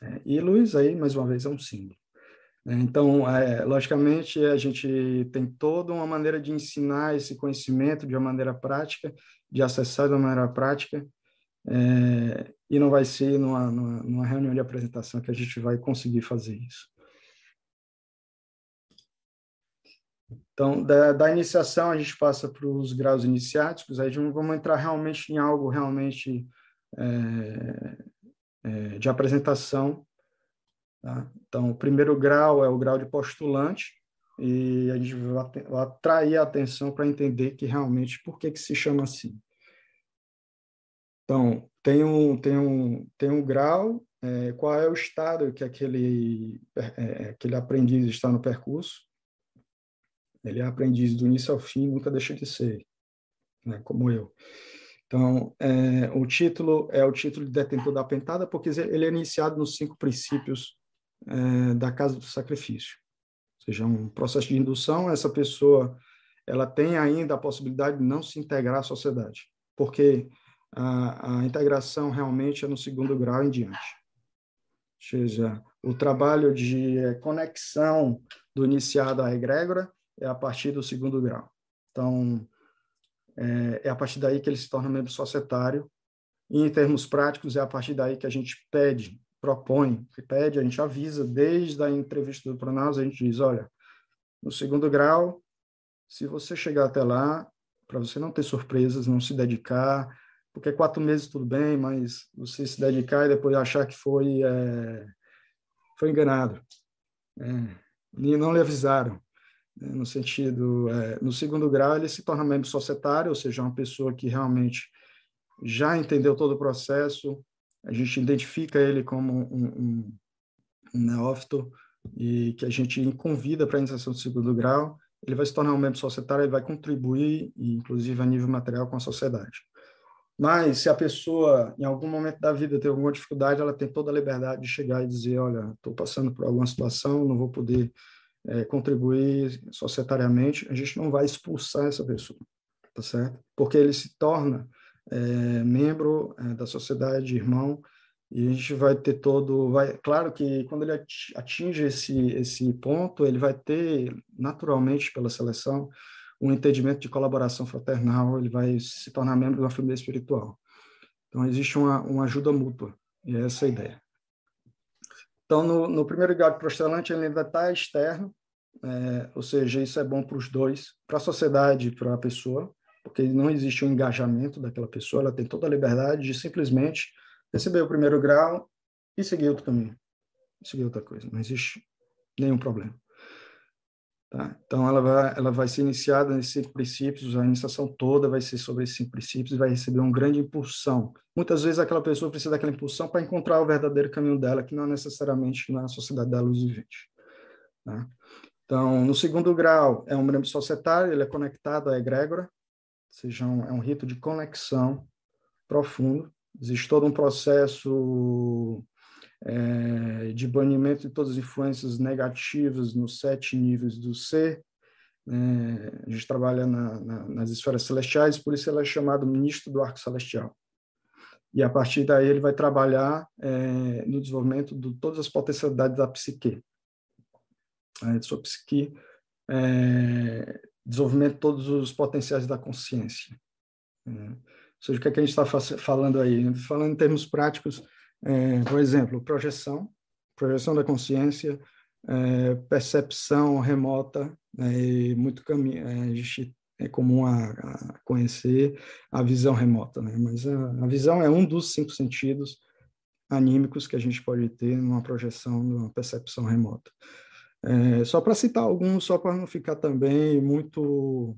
[SPEAKER 3] É, e luz aí, mais uma vez, é um símbolo. É, então, é, logicamente, a gente tem toda uma maneira de ensinar esse conhecimento de uma maneira prática, de acessar de uma maneira prática, é, e não vai ser numa, numa, numa, reunião de apresentação que a gente vai conseguir fazer isso. Então, da, da iniciação, a gente passa para os graus iniciáticos, aí vamos entrar realmente em algo realmente é, é, de apresentação Tá? Então, o primeiro grau é o grau de postulante, e a gente vai atrair a atenção para entender que realmente por que, que se chama assim. Então, tem um, tem um, tem um grau, é, qual é o estado que aquele, é, aquele aprendiz está no percurso. Ele é aprendiz do início ao fim, nunca deixa de ser, né, como eu. Então, é, o título é o título de detentor da pentada, porque ele é iniciado nos cinco princípios é, da casa do sacrifício. Ou seja, um processo de indução, essa pessoa ela tem ainda a possibilidade de não se integrar à sociedade, porque a, a integração realmente é no segundo grau em diante. Ou seja, o trabalho de é, conexão do iniciado à egrégora é a partir do segundo grau. Então, é, é a partir daí que ele se torna membro societário, e em termos práticos, é a partir daí que a gente pede propõe, que pede, a gente avisa desde a entrevista do Pronaus, a gente diz, olha, no segundo grau, se você chegar até lá, para você não ter surpresas, não se dedicar, porque quatro meses tudo bem, mas você se dedicar e depois achar que foi é, foi enganado, é, e não lhe avisaram, né, no sentido, é, no segundo grau ele se torna membro societário, ou seja, uma pessoa que realmente já entendeu todo o processo, a gente identifica ele como um, um, um neófito e que a gente convida para a iniciação do segundo grau, ele vai se tornar um membro societário, ele vai contribuir, inclusive a nível material, com a sociedade. Mas se a pessoa, em algum momento da vida, tem alguma dificuldade, ela tem toda a liberdade de chegar e dizer, olha, estou passando por alguma situação, não vou poder é, contribuir societariamente, a gente não vai expulsar essa pessoa, tá certo? Porque ele se torna é, membro é, da sociedade irmão e a gente vai ter todo vai claro que quando ele atinge esse esse ponto ele vai ter naturalmente pela seleção um entendimento de colaboração fraternal ele vai se tornar membro de uma família espiritual. Então existe uma, uma ajuda mútua e é essa a ideia. Então no, no primeiro grau prostelante ele ainda está externo é, ou seja isso é bom para os dois para a sociedade para a pessoa porque não existe um engajamento daquela pessoa ela tem toda a liberdade de simplesmente receber o primeiro grau e seguir outro caminho, seguir outra coisa. Não existe nenhum problema. Tá? Então, ela vai, ela vai ser iniciada nesses princípios, a iniciação toda vai ser sobre esses princípios e vai receber uma grande impulsão. Muitas vezes, aquela pessoa precisa daquela impulsão para encontrar o verdadeiro caminho dela, que não é necessariamente na sociedade da luz vivente. Tá? Então, no segundo grau, é um membro societário, ele é conectado à egrégora, seja, um, é um rito de conexão profundo, Existe todo um processo é, de banimento de todas as influências negativas nos sete níveis do ser. É, a gente trabalha na, na, nas esferas celestiais, por isso ele é chamado ministro do arco celestial. E a partir daí ele vai trabalhar é, no desenvolvimento de todas as potencialidades da psique, de sua psique, é, desenvolvimento de todos os potenciais da consciência. É seja, o que, é que a gente está falando aí? Falando em termos práticos, é, por exemplo, projeção, projeção da consciência, é, percepção remota, é, muito caminho, é, é comum a, a, conhecer a visão remota, né? mas a, a, visão é um dos cinco sentidos anímicos que a gente pode ter numa projeção, numa percepção remota. É, só para citar alguns, só para não ficar também muito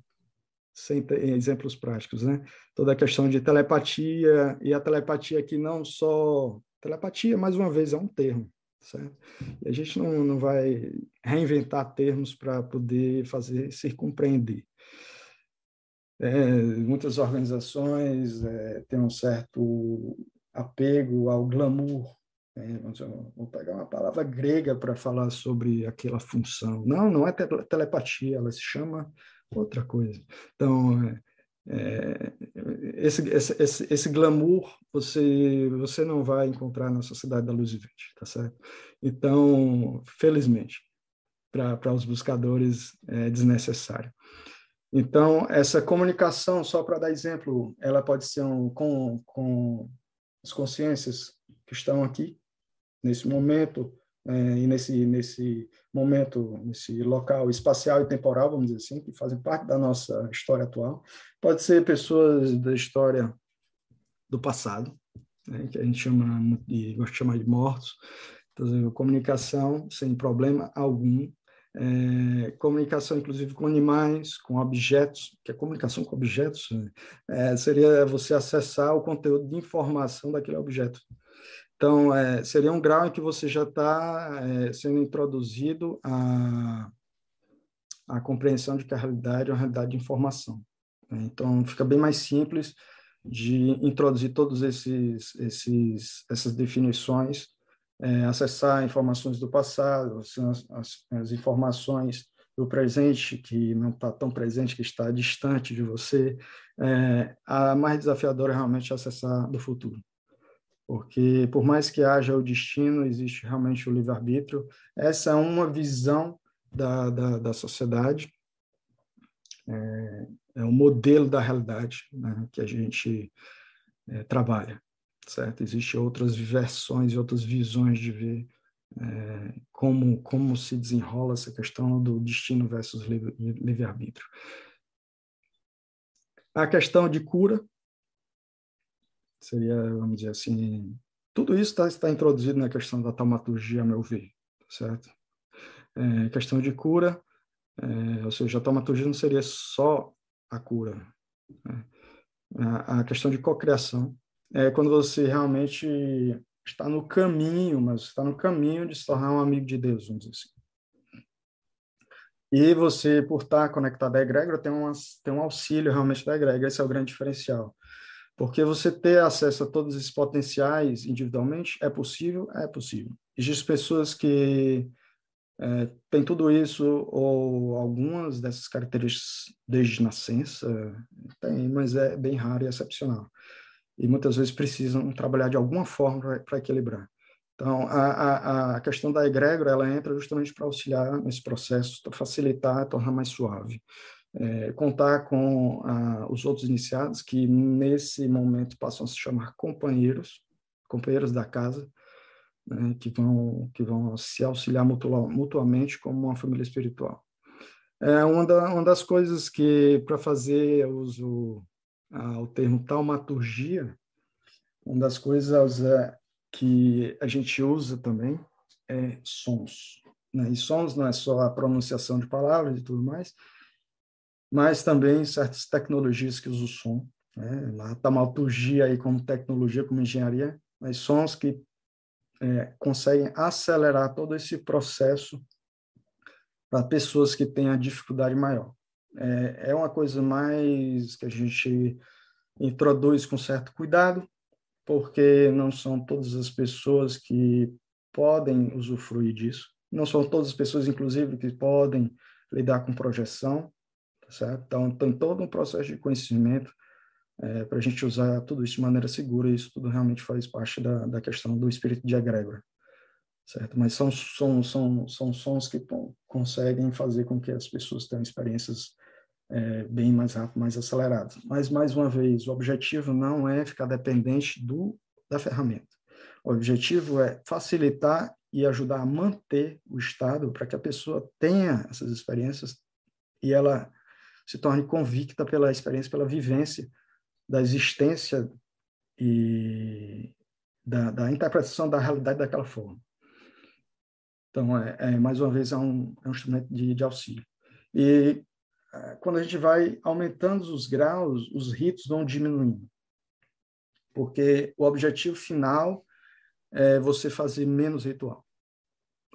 [SPEAKER 3] sem exemplos práticos, né? Toda a questão de telepatia e a telepatia aqui não só telepatia, mais uma vez é um termo, certo? E a gente não, não vai reinventar termos para poder fazer se compreender. É, muitas organizações é, têm um certo apego ao glamour. Né? Vou pegar uma palavra grega para falar sobre aquela função. Não, não é telepatia, ela se chama outra coisa. Então, é, é, esse, esse, esse, glamour você você não vai encontrar na sociedade da luz vivente, tá certo? Então, felizmente, para os buscadores é desnecessário. Então, essa comunicação, só para dar exemplo, ela pode ser um, com, com as consciências que estão aqui, nesse momento, é, e nesse, nesse momento, nesse local espacial e temporal, vamos dizer assim, que fazem parte da nossa história atual. Pode ser pessoas da história do passado, né, que a gente chama de, gosta de chamar de mortos. Então, comunicação sem problema algum. É, comunicação, inclusive, com animais, com objetos, que a comunicação com objetos né, é, seria você acessar o conteúdo de informação daquele objeto. Então, é, seria um grau em que você já está é, sendo introduzido a, a compreensão de que a realidade é uma realidade de informação. Né? Então, fica bem mais simples de introduzir todos esses, esses essas definições, é, acessar informações do passado, as, as, as informações do presente que não está tão presente, que está distante de você. É, a mais desafiadora é realmente acessar do futuro porque por mais que haja o destino, existe realmente o livre-arbítrio. Essa é uma visão da, da, da sociedade, é, é um modelo da realidade né, que a gente é, trabalha, certo? Existem outras versões e outras visões de ver é, como, como se desenrola essa questão do destino versus livre-arbítrio. A questão de cura, seria, vamos dizer assim, tudo isso está, está introduzido na questão da taumaturgia, a meu ver, certo? É, questão de cura, é, ou seja, a taumaturgia não seria só a cura. Né? A, a, questão de cocriação é quando você realmente está no caminho, mas está no caminho de se tornar um amigo de Deus, vamos dizer assim. E você, por estar conectado à egrégora, tem, uma, tem um auxílio realmente da egrégora, esse é o grande diferencial. Porque você ter acesso a todos esses potenciais individualmente é possível? É possível. Existem pessoas que é, têm tudo isso, ou algumas dessas características desde nascença, tem, mas é bem raro e excepcional. E muitas vezes precisam trabalhar de alguma forma para equilibrar. Então, a, a, a questão da egrégora, ela entra justamente para auxiliar nesse processo, facilitar, tornar mais suave. É, contar com a, os outros iniciados, que nesse momento passam a se chamar companheiros, companheiros da casa, né, que, vão, que vão se auxiliar mutuamente como uma família espiritual. É uma, da, uma das coisas que, para fazer uso ao termo taumaturgia, uma das coisas é, que a gente usa também é sons. Né? E sons não é só a pronunciação de palavras e tudo mais, mas também certas tecnologias que usam o som. Né? A taumaturgia aí como tecnologia, como engenharia, mas sons que é, conseguem acelerar todo esse processo para pessoas que têm a dificuldade maior. É, é uma coisa mais que a gente introduz com certo cuidado, porque não são todas as pessoas que podem usufruir disso. Não são todas as pessoas, inclusive, que podem lidar com projeção, tá certo? Então, tem todo um processo de conhecimento é, para a gente usar tudo isso de maneira segura, e isso tudo realmente faz parte da, da questão do espírito de egrégora, certo? Mas são, são, são, são sons que bom, conseguem fazer com que as pessoas tenham experiências é, bem mais rápido, mais acelerado. Mas, mais uma vez, o objetivo não é ficar dependente do, da ferramenta. O objetivo é facilitar e ajudar a manter o estado para que a pessoa tenha essas experiências e ela se torne convicta pela experiência, pela vivência da existência e da, da interpretação da realidade daquela forma. Então, é, é mais uma vez, é um, é um instrumento de, de auxílio. E quando a gente vai aumentando os graus, os ritos vão diminuindo. Porque o objetivo final é você fazer menos ritual.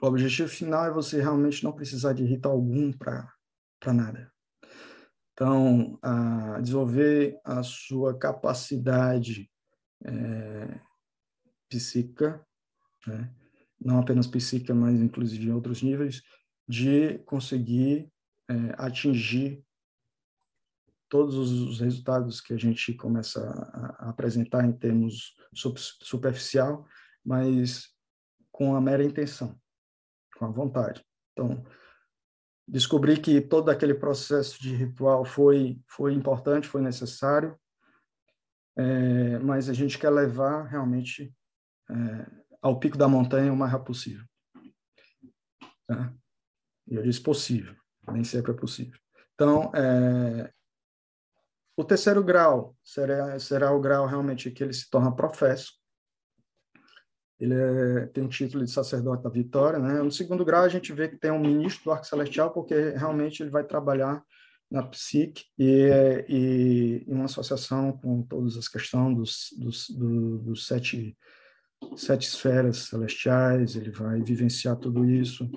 [SPEAKER 3] O objetivo final é você realmente não precisar de rito algum para nada. Então, a desenvolver a sua capacidade é, psíquica, né? não apenas psíquica, mas inclusive em outros níveis, de conseguir é, atingir todos os resultados que a gente começa a, apresentar em termos superficial, mas com a mera intenção, com a vontade. Então, descobri que todo aquele processo de ritual foi foi importante, foi necessário, é, mas a gente quer levar realmente é, ao pico da montanha o mais rápido possível. Tá? E eu disse possível nem sempre é possível. Então, é, o terceiro grau será, será o grau realmente que ele se torna professo. Ele é, tem um título de sacerdote da vitória. Né? No segundo grau, a gente vê que tem um ministro do arco celestial, porque realmente ele vai trabalhar na psique e, e em uma associação com todas as questões dos, dos, do, dos sete, sete esferas celestiais, ele vai vivenciar tudo isso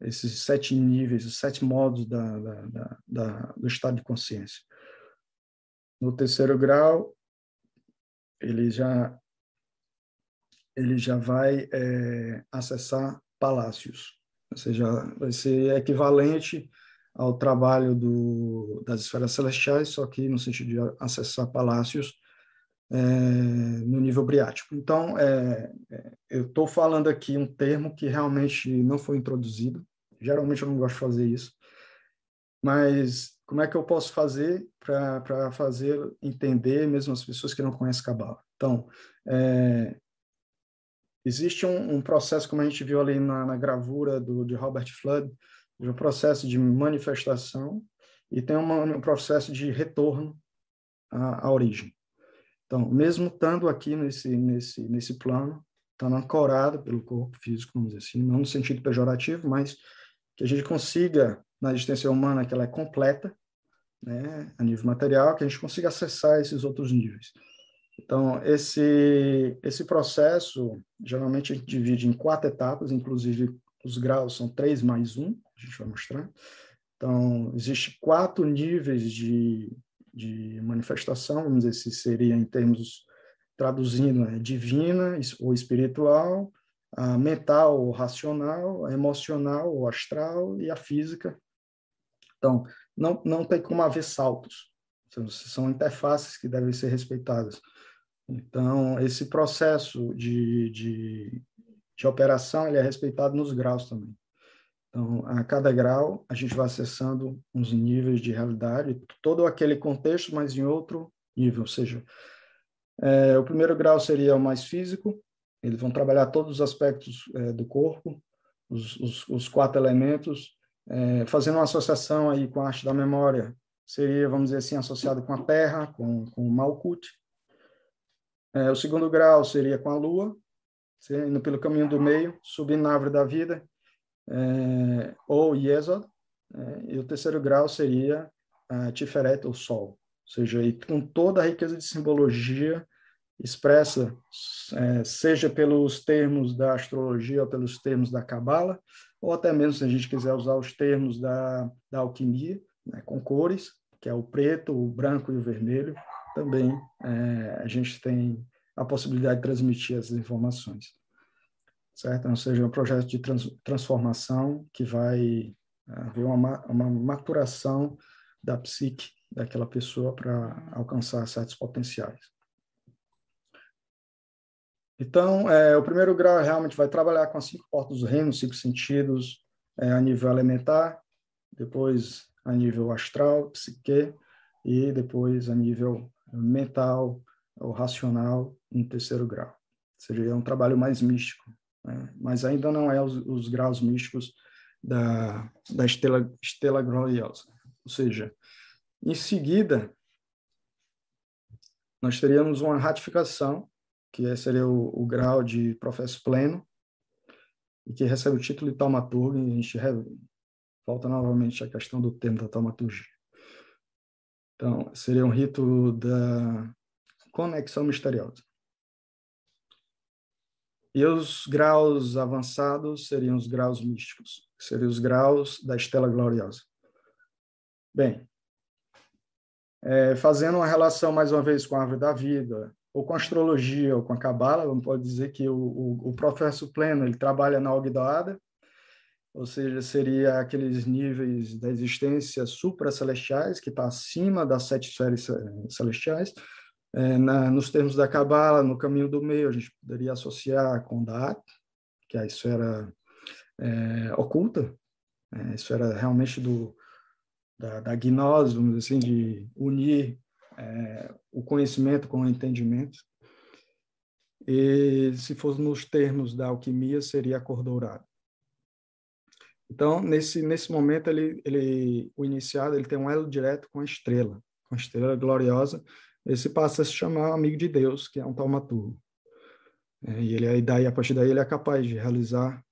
[SPEAKER 3] esses sete níveis, os sete modos da, da, da, da, do estado de consciência. No terceiro grau, ele já ele já vai é, acessar palácios, ou seja, vai ser equivalente ao trabalho do, das esferas celestiais, só que no sentido de acessar palácios é, no nível briático. Então, é, é eu estou falando aqui um termo que realmente não foi introduzido. Geralmente eu não gosto de fazer isso. Mas como é que eu posso fazer para fazer entender mesmo as pessoas que não conhecem Cabala? Então, é, existe um, um, processo, como a gente viu ali na, na gravura do, de Robert Flood, de um processo de manifestação e tem uma, um processo de retorno à, à origem. Então, mesmo estando aqui nesse, nesse, nesse plano, estando ancorado pelo corpo físico, vamos dizer assim, não no sentido pejorativo, mas que a gente consiga, na existência humana, que ela é completa, né, a nível material, que a gente consiga acessar esses outros níveis. Então, esse, esse processo, geralmente a gente divide em quatro etapas, inclusive os graus são três mais um, a gente vai mostrar. Então, existe quatro níveis de, de manifestação, vamos dizer se seria em termos, traduzindo, né, divina ou espiritual, a mental ou racional, a emocional ou astral e a física. Então, não, não tem como haver saltos, são interfaces que devem ser respeitadas. Então, esse processo de, de, de operação ele é respeitado nos graus também. Então, a cada grau, a gente vai acessando uns níveis de realidade, todo aquele contexto, mas em outro nível. Ou seja, é, o primeiro grau seria o mais físico, eles vão trabalhar todos os aspectos é, do corpo, os, os, os quatro elementos, é, fazendo uma associação aí com a arte da memória, seria, vamos dizer assim, associado com a Terra, com, com o Malkut. É, o segundo grau seria com a Lua, indo pelo caminho do meio, subindo na árvore da vida, é, ou Yesod, é, e o terceiro grau seria a Tiferet, o Sol, ou seja, com toda a riqueza de simbologia expressa, é, seja pelos termos da astrologia ou pelos termos da Cabala, ou até mesmo se a gente quiser usar os termos da, da alquimia, né, com cores, que é o preto, o branco e o vermelho, também é, a gente tem a possibilidade de transmitir essas informações certo? Ou seja, é um projeto de trans, transformação que vai haver uma, uma maturação da psique daquela pessoa para alcançar certos potenciais. Então, é, o primeiro grau realmente vai trabalhar com as cinco portas do reino, cinco sentidos, é, a nível elementar, depois a nível astral, psique, e depois a nível mental ou racional, no terceiro grau. Seria um trabalho mais místico, né? mas ainda não é os, os graus místicos da, da estela, estela gloriosa. Ou seja, em seguida, nós teríamos uma ratificação, que seria o, o grau de professo pleno, e que recebe o título de taumaturgo, e a gente volta novamente à questão do termo da taumaturgia. Então, seria um rito da conexão misteriosa. E os graus avançados seriam os graus místicos, seriam os graus da estela gloriosa. Bem, é, fazendo uma relação mais uma vez com a árvore da vida, ou com a astrologia, ou com a cabala, vamos pode dizer que o, o, o professo pleno ele trabalha na Ogdoada, ou seja, seria aqueles níveis da existência supracelestiais, que está acima das sete esferas celestiais, é, na, nos termos da Cabala, no caminho do meio, a gente poderia associar com Da'at, que é a esfera é, oculta, é, a esfera realmente do, da, da gnose, vamos dizer assim, de unir é, o conhecimento com o entendimento. E se fosse nos termos da alquimia, seria a cor dourada. Então, nesse, nesse momento, ele, ele, o iniciado ele tem um elo direto com a estrela, com a estrela gloriosa, esse passa a se chamar amigo de Deus, que é um taumaturgo. É, e ele, daí, a partir daí ele é capaz de realizar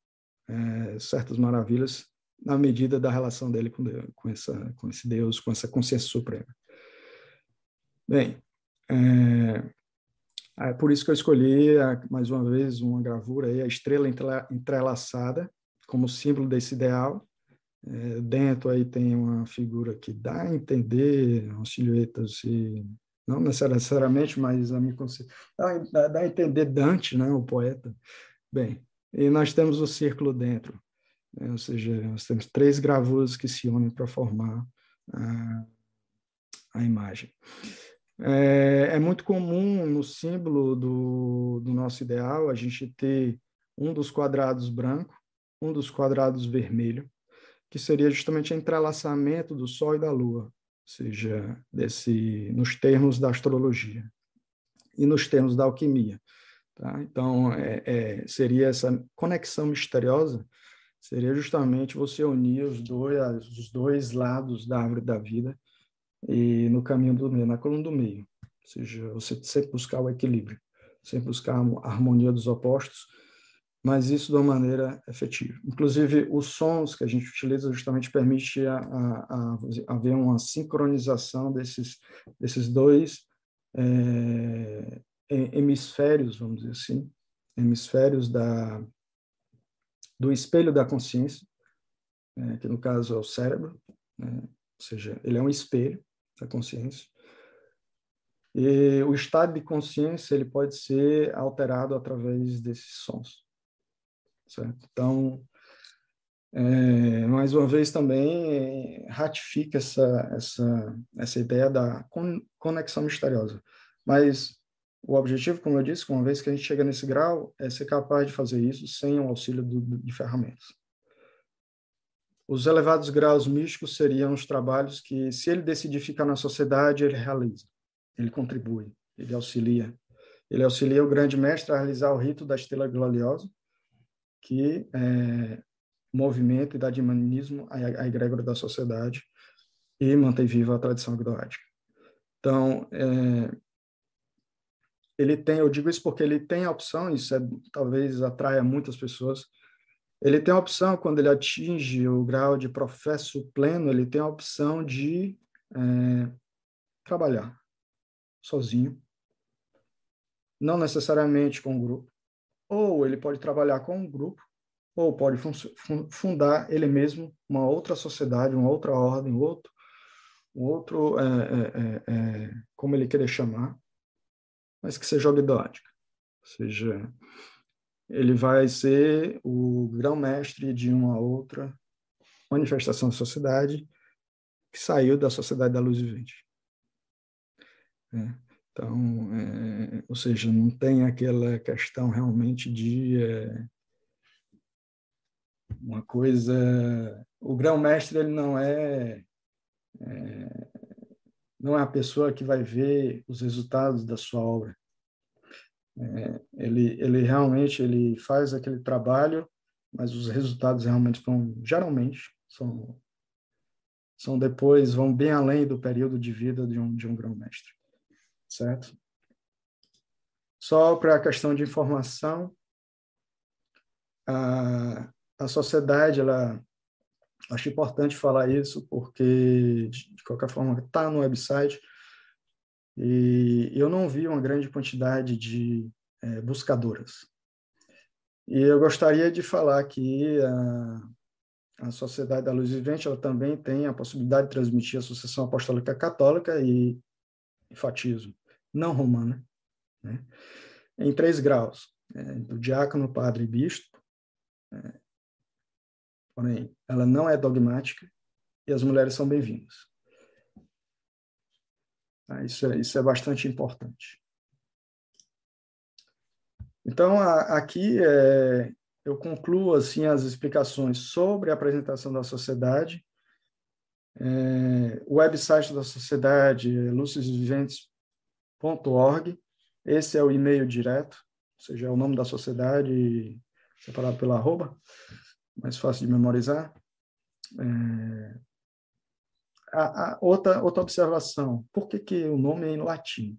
[SPEAKER 3] é, certas maravilhas na medida da relação dele com, Deus, com, essa, com esse Deus, com essa consciência suprema. Bem, é, é por isso que eu escolhi, mais uma vez, uma gravura aí, a estrela entrelaçada, como símbolo desse ideal. É, dentro aí tem uma figura que dá a entender, uma silhueta assim, não necessariamente, mas a me dá, dá a entender Dante, né, o poeta. Bem, e nós temos o círculo dentro, né, ou seja, nós temos três gravuras que se unem para formar a, a imagem. É, é, muito comum no símbolo do, do nosso ideal a gente ter um dos quadrados branco, um dos quadrados vermelho, que seria justamente o entrelaçamento do Sol e da Lua seja, desse, nos termos da astrologia e nos termos da alquimia. Tá? Então, é, é, seria essa conexão misteriosa, seria justamente você unir os dois, os dois lados da árvore da vida e no caminho do meio, na coluna do meio, ou seja, você sempre buscar o equilíbrio, sempre buscar a harmonia dos opostos, mas isso de uma maneira efetiva. Inclusive, os sons que a gente utiliza justamente permite a, a, a haver uma sincronização desses, desses dois é, hemisférios, vamos dizer assim, hemisférios da, do espelho da consciência, é, que no caso é o cérebro, né? ou seja, ele é um espelho da consciência. E o estado de consciência ele pode ser alterado através desses sons, certo? Então, é, mais uma vez também é, ratifica essa essa essa ideia da conexão misteriosa. Mas o objetivo, como eu disse, uma vez que a gente chega nesse grau, é ser capaz de fazer isso sem o auxílio do, de ferramentas. Os elevados graus místicos seriam os trabalhos que, se ele decidir ficar na sociedade, ele realiza, ele contribui, ele auxilia. Ele auxilia o grande mestre a realizar o rito da estrela gloriosa, que é, movimento e dá dinamismo à, à egrégora da sociedade e mantém viva a tradição agnoática. Então, é, ele tem, eu digo isso porque ele tem a opção, isso é, talvez atraia muitas pessoas, ele tem a opção, quando ele atinge o grau de professo pleno, ele tem a opção de é, trabalhar sozinho, não necessariamente com um grupo, ou ele pode trabalhar com um grupo, ou pode fundar ele mesmo uma outra sociedade, uma outra ordem, outro, outro, é, é, é, como ele querer chamar, mas que seja ogdótica. Ou seja, ele vai ser o grão-mestre de uma outra manifestação da sociedade que saiu da sociedade da luz vivente. É, então, é, ou seja, não tem aquela questão realmente de é, uma coisa. O grão-mestre ele não é, é não é a pessoa que vai ver os resultados da sua obra. É, ele, ele realmente ele faz aquele trabalho, mas os resultados realmente são, geralmente, são, são depois, vão bem além do período de vida de um, de um grão-mestre, certo? Só para a questão de informação, a, a sociedade, ela, acho importante falar isso, porque, de qualquer forma, está no website, e eu não vi uma grande quantidade de é, buscadoras. E eu gostaria de falar que a, a Sociedade da Luz Vivente ela também tem a possibilidade de transmitir a Associação Apostólica Católica e enfatismo, não romana, né? em três graus, é, do diácono, padre e bispo, é, porém, ela não é dogmática e as mulheres são bem-vindas. Tá? Isso, é, isso é bastante importante. Então, a, aqui é, eu concluo assim as explicações sobre a apresentação da sociedade. É, o website da sociedade é lucidviventes.org. Esse é o e-mail direto, ou seja, é o nome da sociedade separado pela arroba, mais fácil de memorizar. É, a, a, outra, outra observação, por que, que o nome é em latim?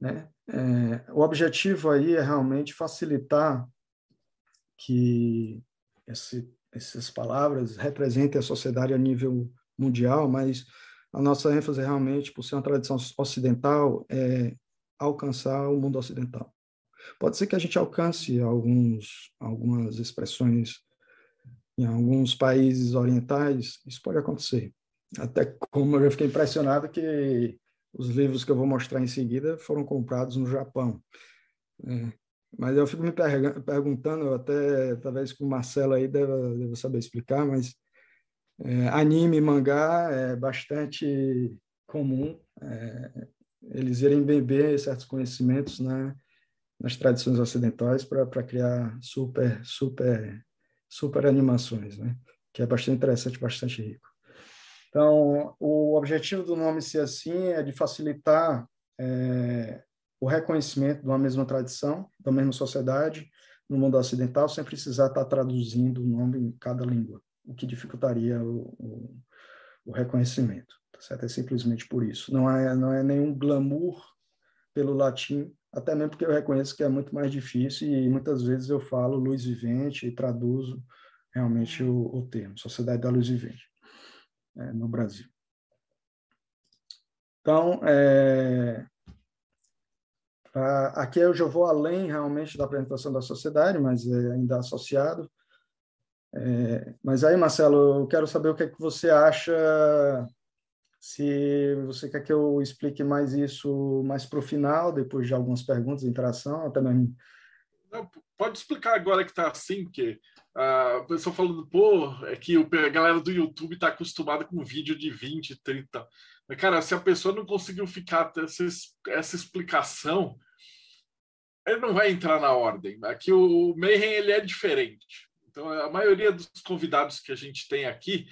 [SPEAKER 3] Né? É, o objetivo aí é realmente facilitar que esse, essas palavras representem a sociedade a nível mundial, mas a nossa ênfase realmente, por ser uma tradição ocidental, é alcançar o mundo ocidental. Pode ser que a gente alcance alguns, algumas expressões em alguns países orientais, isso pode acontecer, até como eu fiquei impressionado que os livros que eu vou mostrar em seguida foram comprados no Japão. É, mas eu fico me perguntando, até talvez com o Marcelo aí deva, deva saber explicar, mas é, anime, mangá é bastante comum é, eles irem beber certos conhecimentos né, nas tradições ocidentais para criar super, super, super animações, né, que é bastante interessante, bastante rico. Então, o objetivo do nome ser assim é de facilitar é, o reconhecimento de uma mesma tradição, da mesma sociedade, no mundo ocidental, sem precisar estar traduzindo o nome em cada língua, o que dificultaria o, o, o reconhecimento. Tá certo? É simplesmente por isso. Não é, não é nenhum glamour pelo latim, até mesmo porque eu reconheço que é muito mais difícil e muitas vezes eu falo luz vivente e traduzo realmente o, o termo, Sociedade da Luz Vivente, é, no Brasil. Então, é, aqui eu já vou além realmente da apresentação da sociedade, mas é ainda associado. É, mas aí, Marcelo, eu quero saber o que, é que você acha, se você quer que eu explique mais isso mais para o final, depois de algumas perguntas, interação, até mesmo.
[SPEAKER 2] Não, pode explicar agora que está assim, porque a pessoa falando, pô, é que a galera do YouTube está acostumada com vídeo de 20, 30. Mas, cara, se a pessoa não conseguiu ficar essa, essa explicação, ele não vai entrar na ordem. Aqui o Mayhem ele é diferente. Então, a maioria dos convidados que a gente tem aqui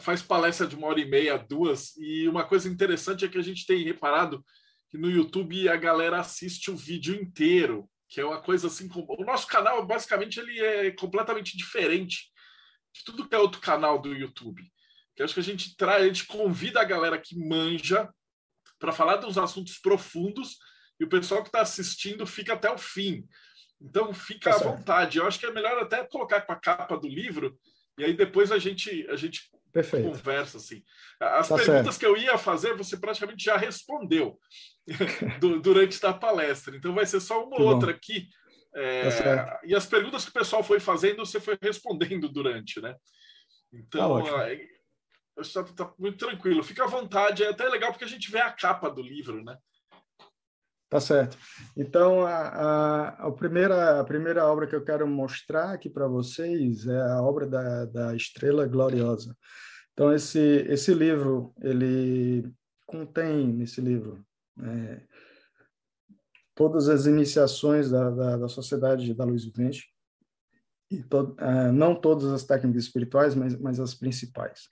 [SPEAKER 2] faz palestra de uma hora e meia, duas. E uma coisa interessante é que a gente tem reparado que no YouTube a galera assiste o vídeo inteiro que é uma coisa assim. O nosso canal, basicamente, ele é completamente diferente de tudo que é outro canal do YouTube. Que acho que a gente traz, a gente convida a galera que manja para falar dos assuntos profundos e o pessoal que está assistindo fica até o fim. Então, fica tá à vontade. Eu acho que é melhor até colocar com a capa do livro e aí depois a gente, a gente Perfeito. conversa assim. As tá perguntas certo. que eu ia fazer, você praticamente já respondeu durante a palestra. Então vai ser só uma ou outra aqui. É, tá e as perguntas que o pessoal foi fazendo, você foi respondendo durante, né? Então, tá está tá muito tranquilo. Fica à vontade. É até legal porque a gente vê a capa do livro, né?
[SPEAKER 3] Tá certo. Então, a, a, a, primeira, a primeira obra que eu quero mostrar aqui para vocês é a obra da, da Estrela Gloriosa. Então, esse, esse livro, ele contém, nesse livro, é, todas as iniciações da, da, da, Sociedade da Luz Vivente, e to, é, não todas as técnicas espirituais, mas, mas as principais.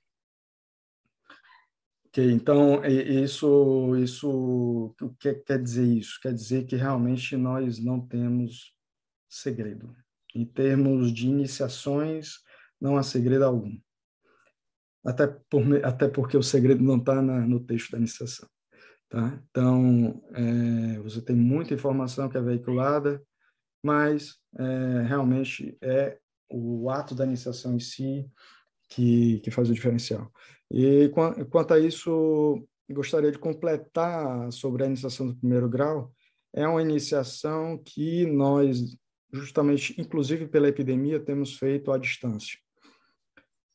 [SPEAKER 3] Okay, então, isso, isso, o que quer dizer isso? Quer dizer que realmente nós não temos segredo. Em termos de iniciações, não há segredo algum. Até, por, até porque o segredo não está no texto da iniciação. Tá? Então, é, você tem muita informação que é veiculada, mas é, realmente é o ato da iniciação em si que, que faz o diferencial. E quanto a isso, gostaria de completar sobre a iniciação do primeiro grau. É uma iniciação que nós, justamente, inclusive pela epidemia, temos feito à distância.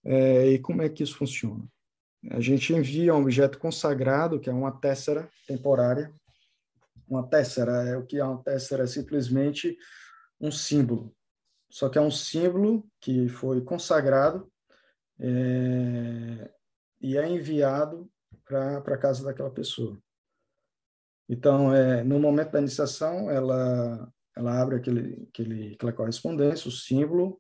[SPEAKER 3] É, e como é que isso funciona? A gente envia um objeto consagrado, que é uma tessera temporária. Uma tessera é o que é uma tessera? É simplesmente um símbolo. Só que é um símbolo que foi consagrado é, e é enviado para a casa daquela pessoa. Então, é, no momento da iniciação, ela, ela abre aquele, aquele, aquela correspondência, o símbolo,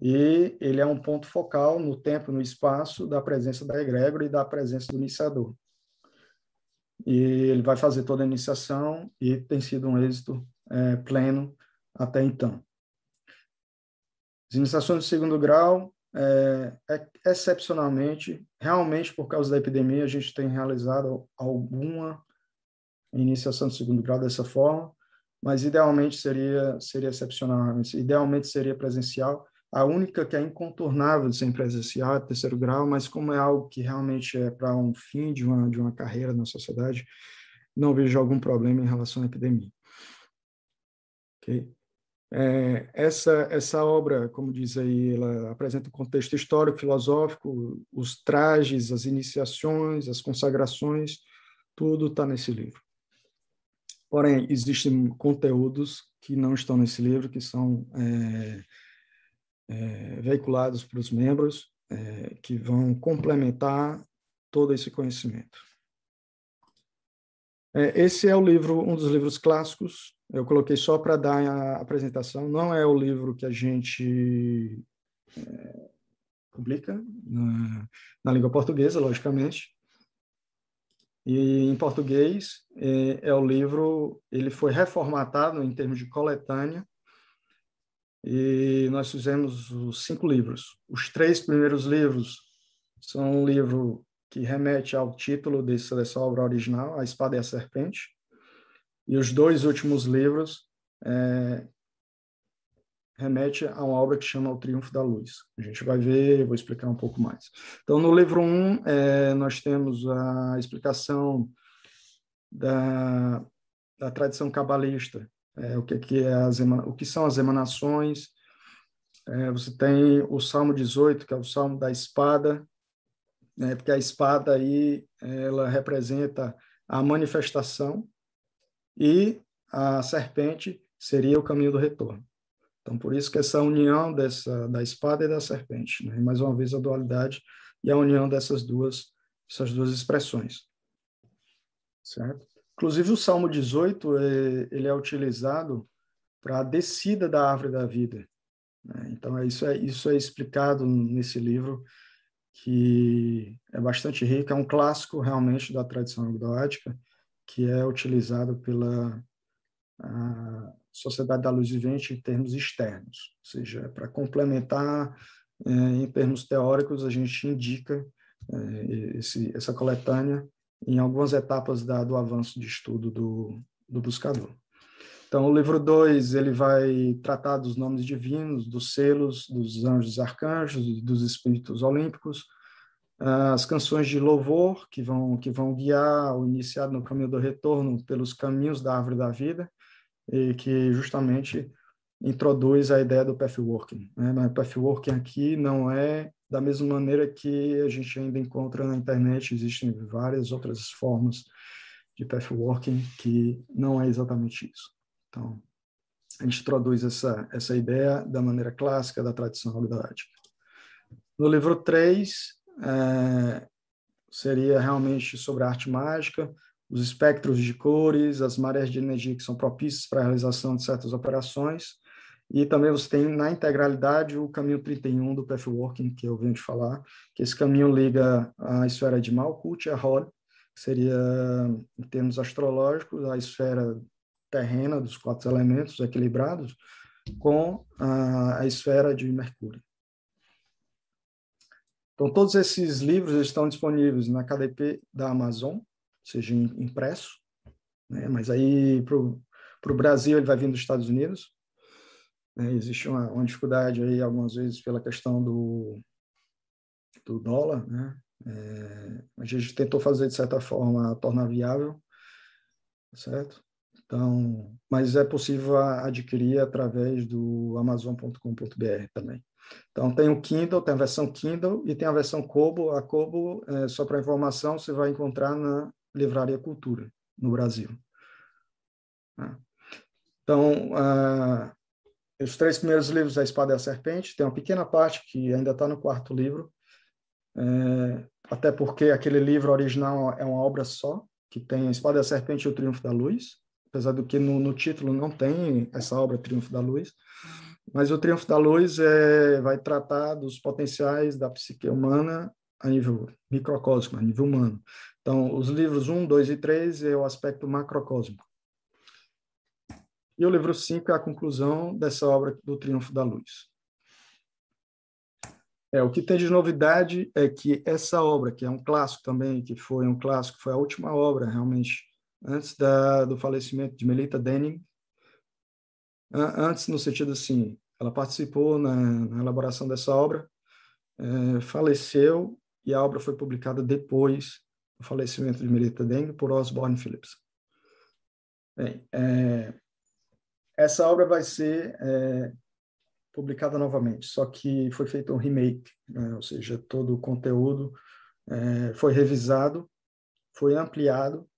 [SPEAKER 3] e ele é um ponto focal no tempo no espaço da presença da egrégora e da presença do iniciador. E ele vai fazer toda a iniciação e tem sido um êxito é, pleno até então. As iniciações de segundo grau é, é, excepcionalmente, realmente por causa da epidemia, a gente tem realizado alguma iniciação de segundo grau dessa forma, mas idealmente seria seria excepcional, idealmente seria presencial. A única que é incontornável de ser presencial é terceiro grau, mas como é algo que realmente é para um fim de uma de uma carreira na sociedade, não vejo algum problema em relação à epidemia. Ok? É, essa, essa obra, como diz aí, ela apresenta o contexto histórico, filosófico, os trajes, as iniciações, as consagrações, tudo está nesse livro. Porém, existem conteúdos que não estão nesse livro, que são é, é, veiculados para os membros, é, que vão complementar todo esse conhecimento. É, esse é o livro, um dos livros clássicos eu coloquei só para dar a apresentação. Não é o livro que a gente é, publica na, na, língua portuguesa, logicamente. E em português é, é, o livro, ele foi reformatado em termos de coletânea. E nós fizemos os cinco livros. Os três primeiros livros são um livro que remete ao título dessa, dessa obra original, A Espada e a Serpente, e os dois últimos livros é, remete a uma obra que chama O Triunfo da Luz. A gente vai ver, vou explicar um pouco mais. Então, no livro 1, um, é, nós temos a explicação da, da tradição cabalista, é, o que, que é as, o que são as emanações. É, você tem o Salmo 18, que é o Salmo da espada, né, porque a espada aí ela representa a manifestação e a serpente seria o caminho do retorno. Então, por isso que essa união dessa da espada e da serpente, né? mais uma vez a dualidade e a união dessas duas essas duas expressões, certo? Inclusive o Salmo 18 é, ele é utilizado para a descida da árvore da vida. Né? Então é isso é isso é explicado nesse livro que é bastante rico, é um clássico realmente da tradição agnoática, que é utilizado pela Sociedade da Luz Vivente em termos externos, ou seja, para complementar é, em termos teóricos, a gente indica é, esse, essa coletânea em algumas etapas da, do avanço de estudo do, do buscador. Então, o livro 2 ele vai tratar dos nomes divinos, dos selos, dos anjos arcanjos, dos espíritos olímpicos, as canções de louvor que vão que vão guiar o iniciado no caminho do retorno pelos caminhos da árvore da vida e que justamente introduz a ideia do pathworking. Né? O pathworking aqui não é da mesma maneira que a gente ainda encontra na internet, existem várias outras formas de pathworking que não é exatamente isso. Então, a gente introduz essa, essa ideia da maneira clássica da tradição algodática. No livro 3, é, seria realmente sobre a arte mágica, os espectros de cores, as marés de energia que são propícias para a realização de certas operações. E também você tem na integralidade o caminho 31 do Pathworking, que eu venho de falar, que esse caminho liga a esfera de Malkuth e a Hod, que seria, em termos astrológicos, a esfera terrena dos quatro elementos equilibrados, com a, a esfera de Mercúrio. Então, todos esses livros estão disponíveis na KDP da Amazon, seja impresso, né? mas aí para o Brasil ele vai vir dos Estados Unidos. Né? Existe uma, uma, dificuldade aí algumas vezes pela questão do, do dólar, né? É, a gente tentou fazer de certa forma tornar viável, certo? Então, mas é possível adquirir através do amazon.com.br também. Então, tem o Kindle, tem a versão Kindle e tem a versão Kobo. A Kobo, é, só para informação, você vai encontrar na Livraria Cultura, no Brasil. Né? Então, os três primeiros livros, A Espada e a Serpente, tem uma pequena parte que ainda está no quarto livro, é, até porque aquele livro original é uma obra só, que tem A Espada e a Serpente e o Triunfo da Luz, apesar do que no, no título não tem essa obra Triunfo da Luz, mas o Triunfo da Luz é, vai tratar dos potenciais da psique humana a nível microcósmico, a nível humano. Então, os livros 1, 2 e 3 é o aspecto macrocósmico. E o livro 5 é a conclusão dessa obra do Triunfo da Luz. É, o que tem de novidade é que essa obra, que é um clássico também, que foi um clássico, foi a última obra realmente antes da, do falecimento de Melita Denning, antes no sentido assim, ela participou na, na elaboração dessa obra, é, faleceu e a obra foi publicada depois do falecimento de Melita Dengue por Osborne Phillips. Bem, é, essa obra vai ser é, publicada novamente, só que foi feito um remake, né? ou seja, todo o conteúdo é, foi revisado, foi ampliado,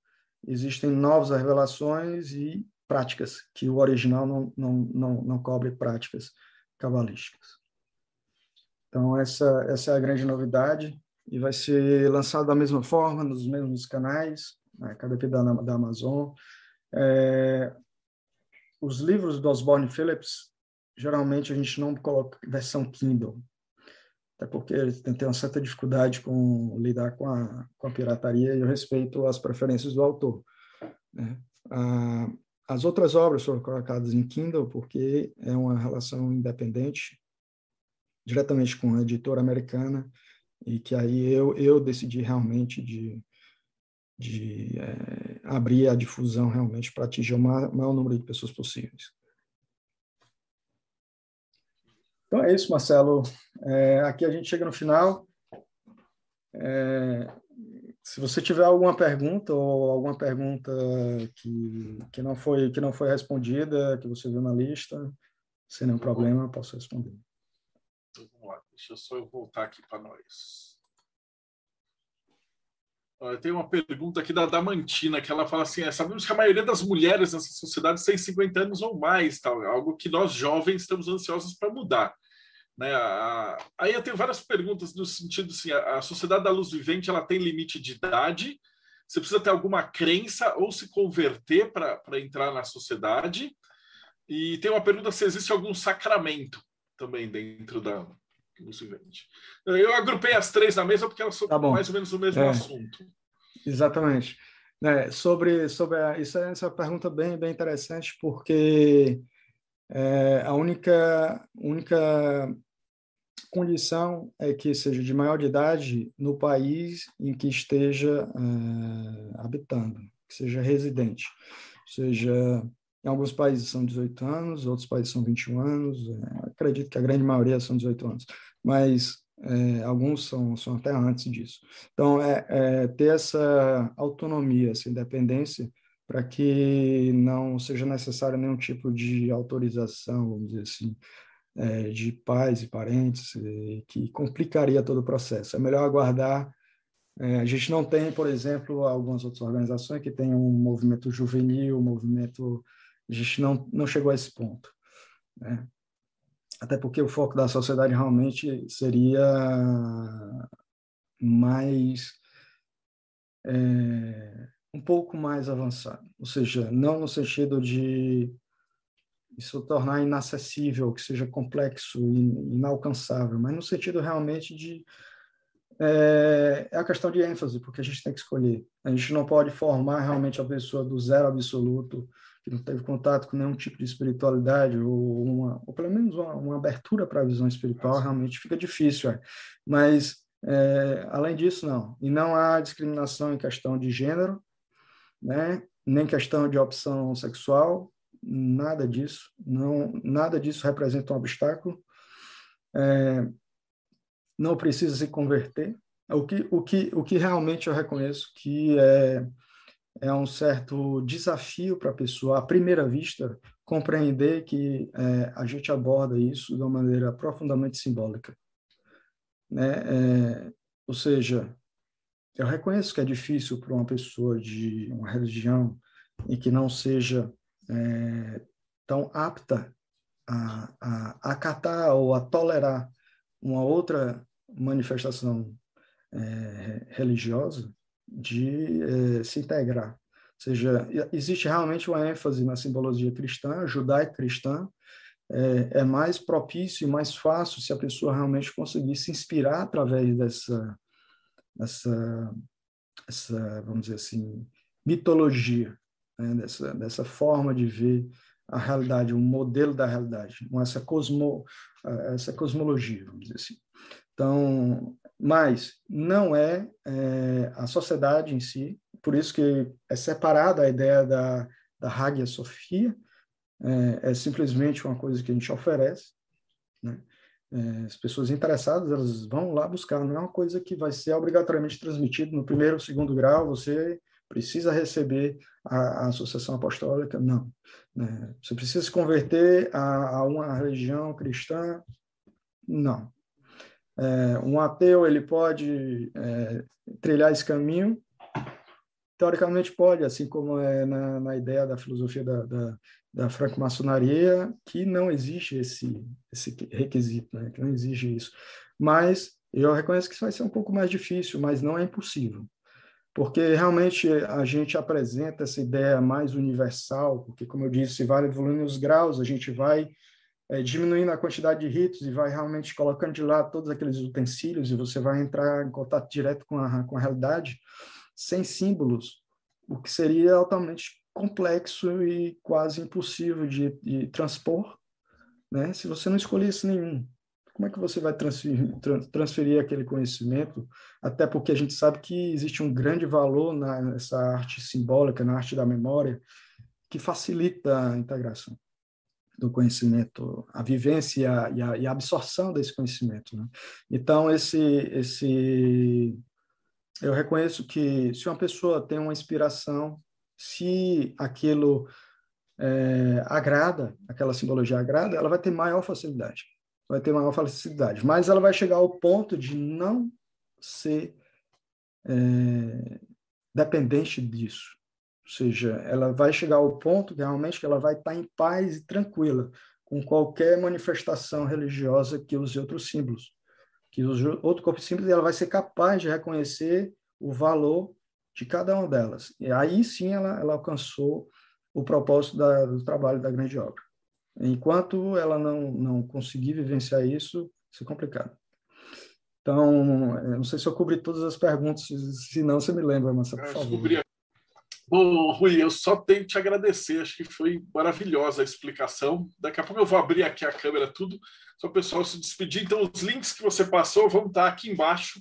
[SPEAKER 3] existem novas revelações e práticas, que o original não, não, não, não cobre práticas cabalísticas. Então, essa, essa é a grande novidade e vai ser lançado da mesma forma, nos mesmos canais, né, KDP da, da Amazon. É, os livros do Osborne Phillips, geralmente a gente não coloca versão Kindle, até porque tem uma certa dificuldade com lidar com a, com a pirataria e eu respeito as preferências do autor. Né? Ah, as outras obras foram colocadas em Kindle porque é uma relação independente, diretamente com a editora americana, e que aí eu, eu decidi realmente de, de é, abrir a difusão realmente para atingir o maior, maior número de pessoas possíveis. Então é isso, Marcelo. É, aqui a gente chega no final. É, se você tiver alguma pergunta ou alguma pergunta que, que, não foi, que não foi respondida, que você viu na lista, sem nenhum problema, posso responder.
[SPEAKER 2] Então, vamos lá, deixa eu só voltar aqui para nós. Tem uma pergunta aqui da Damantina, que ela fala assim: é, sabemos que a maioria das mulheres nessa sociedade tem 50 anos ou mais, tal, algo que nós jovens estamos ansiosos para mudar. Né? Aí eu tenho várias perguntas no sentido assim: a sociedade da luz vivente ela tem limite de idade? Você precisa ter alguma crença ou se converter para entrar na sociedade? E tem uma pergunta se existe algum sacramento também dentro da luz vivente. Eu agrupei as três na mesa porque elas são tá mais ou menos o mesmo é, assunto.
[SPEAKER 3] Exatamente. É, sobre sobre a, isso é essa pergunta bem bem interessante porque é, a única única condição é que seja de maior de idade no país em que esteja é, habitando, que seja residente. Ou seja, em alguns países são 18 anos, outros países são 21 anos, é, acredito que a grande maioria são 18 anos, mas é, alguns são, são até antes disso. Então, é, é ter essa autonomia, essa independência, para que não seja necessário nenhum tipo de autorização, vamos dizer assim, é, de pais e parentes, é, que complicaria todo o processo. É melhor aguardar. É, a gente não tem, por exemplo, algumas outras organizações que têm um movimento juvenil, um movimento. A gente não, não chegou a esse ponto. Né? Até porque o foco da sociedade realmente seria mais. É, um pouco mais avançado, ou seja, não no sentido de isso tornar inacessível, que seja complexo, inalcançável, mas no sentido realmente de é, é, a questão de ênfase, porque a gente tem que escolher. A gente não pode formar realmente a pessoa do zero absoluto, que não teve contato com nenhum tipo de espiritualidade, ou, uma, ou pelo menos uma, uma abertura para a visão espiritual, realmente fica difícil. É. Mas, é, além disso, não. E não há discriminação em questão de gênero, né? nem questão de opção sexual, nada disso, não, nada disso representa um obstáculo. É, não precisa se converter. O que, o que, o que realmente eu reconheço que é, é um certo desafio para a pessoa, à primeira vista, compreender que é, a gente aborda isso de uma maneira profundamente simbólica. Né? É, ou seja, eu reconheço que é difícil para uma pessoa de uma religião e que não seja é, tão apta a, a acatar ou a tolerar uma outra manifestação é, religiosa de é, se integrar. Ou seja, existe realmente uma ênfase na simbologia cristã, judaico-cristã, é, é, mais propício e mais fácil se a pessoa realmente conseguir se inspirar através dessa, dessa, essa, vamos dizer assim, mitologia né, dessa, dessa forma de ver a realidade, um modelo da realidade, essa, cosmo, essa cosmologia, vamos dizer assim. Então, mas não é, é, a sociedade em si, por isso que é separada a ideia da, da Hagia Sophia, é, é simplesmente uma coisa que a gente oferece, né? É, as pessoas interessadas elas vão lá buscar, não é uma coisa que vai ser obrigatoriamente transmitida no primeiro ou segundo grau, você precisa receber a, a associação apostólica, não. Né? Você precisa se converter a, a uma religião cristã, não. É, um ateu ele pode é, trilhar esse caminho, teoricamente pode, assim como é na, na ideia da filosofia da, da, da franco-maçonaria, que não existe esse, esse requisito, né? que não exige isso. Mas eu reconheço que isso vai ser um pouco mais difícil, mas não é impossível porque realmente a gente apresenta essa ideia mais universal, porque, como eu disse, vai evoluindo os graus, a gente vai é, diminuindo a quantidade de ritos e vai realmente colocando de lado todos aqueles utensílios e você vai entrar em contato direto com a, com a realidade, sem símbolos, o que seria altamente complexo e quase impossível de, de transpor, né? se você não escolhesse nenhum. como é que você vai transferir, transferir aquele conhecimento? Até porque a gente sabe que existe um grande valor nessa arte simbólica, na arte da memória, que facilita a integração do conhecimento, a vivência e a, e a absorção desse conhecimento. Né? Então, esse, esse, eu reconheço que se uma pessoa tem uma inspiração, se aquilo é, agrada, aquela simbologia agrada, ela vai ter maior facilidade, vai ter maior facilidade, mas ela vai chegar ao ponto de não ser é, dependente disso. Ou seja, ela vai chegar ao ponto realmente que ela vai estar em paz e tranquila com qualquer manifestação religiosa que use outros símbolos, que use outro corpo símbolo, e ela vai ser capaz de reconhecer o valor de cada uma delas. E aí sim ela, ela alcançou o propósito da, do trabalho da grande obra. Enquanto ela não, não conseguir vivenciar isso, isso é complicado. Então, não sei se eu cobri todas as perguntas, se não, você me lembra, mas por favor.
[SPEAKER 2] Bom, Rui, eu só tenho que te agradecer. Acho que foi maravilhosa a explicação. Daqui a pouco eu vou abrir aqui a câmera, tudo, só o pessoal se despedir. Então, os links que você passou vão estar aqui embaixo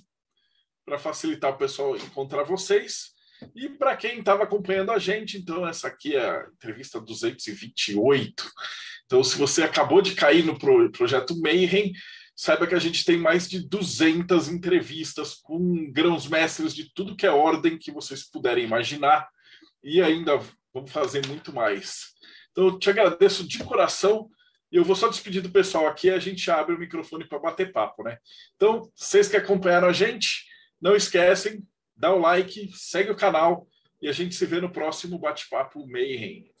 [SPEAKER 2] para facilitar o pessoal encontrar vocês. E para quem estava acompanhando a gente, então, essa aqui é a entrevista 228. Então, se você acabou de cair no pro, projeto Mayhem, saiba que a gente tem mais de 200 entrevistas com grãos mestres de tudo que é ordem que vocês puderem imaginar e ainda vamos fazer muito mais. Então, eu te agradeço de coração e eu vou só despedir do pessoal aqui a gente abre o microfone para bater papo, né? Então, vocês que acompanharam a gente, não esquecem, dá o like, segue o canal e a gente se vê no próximo bate-papo Mayhem.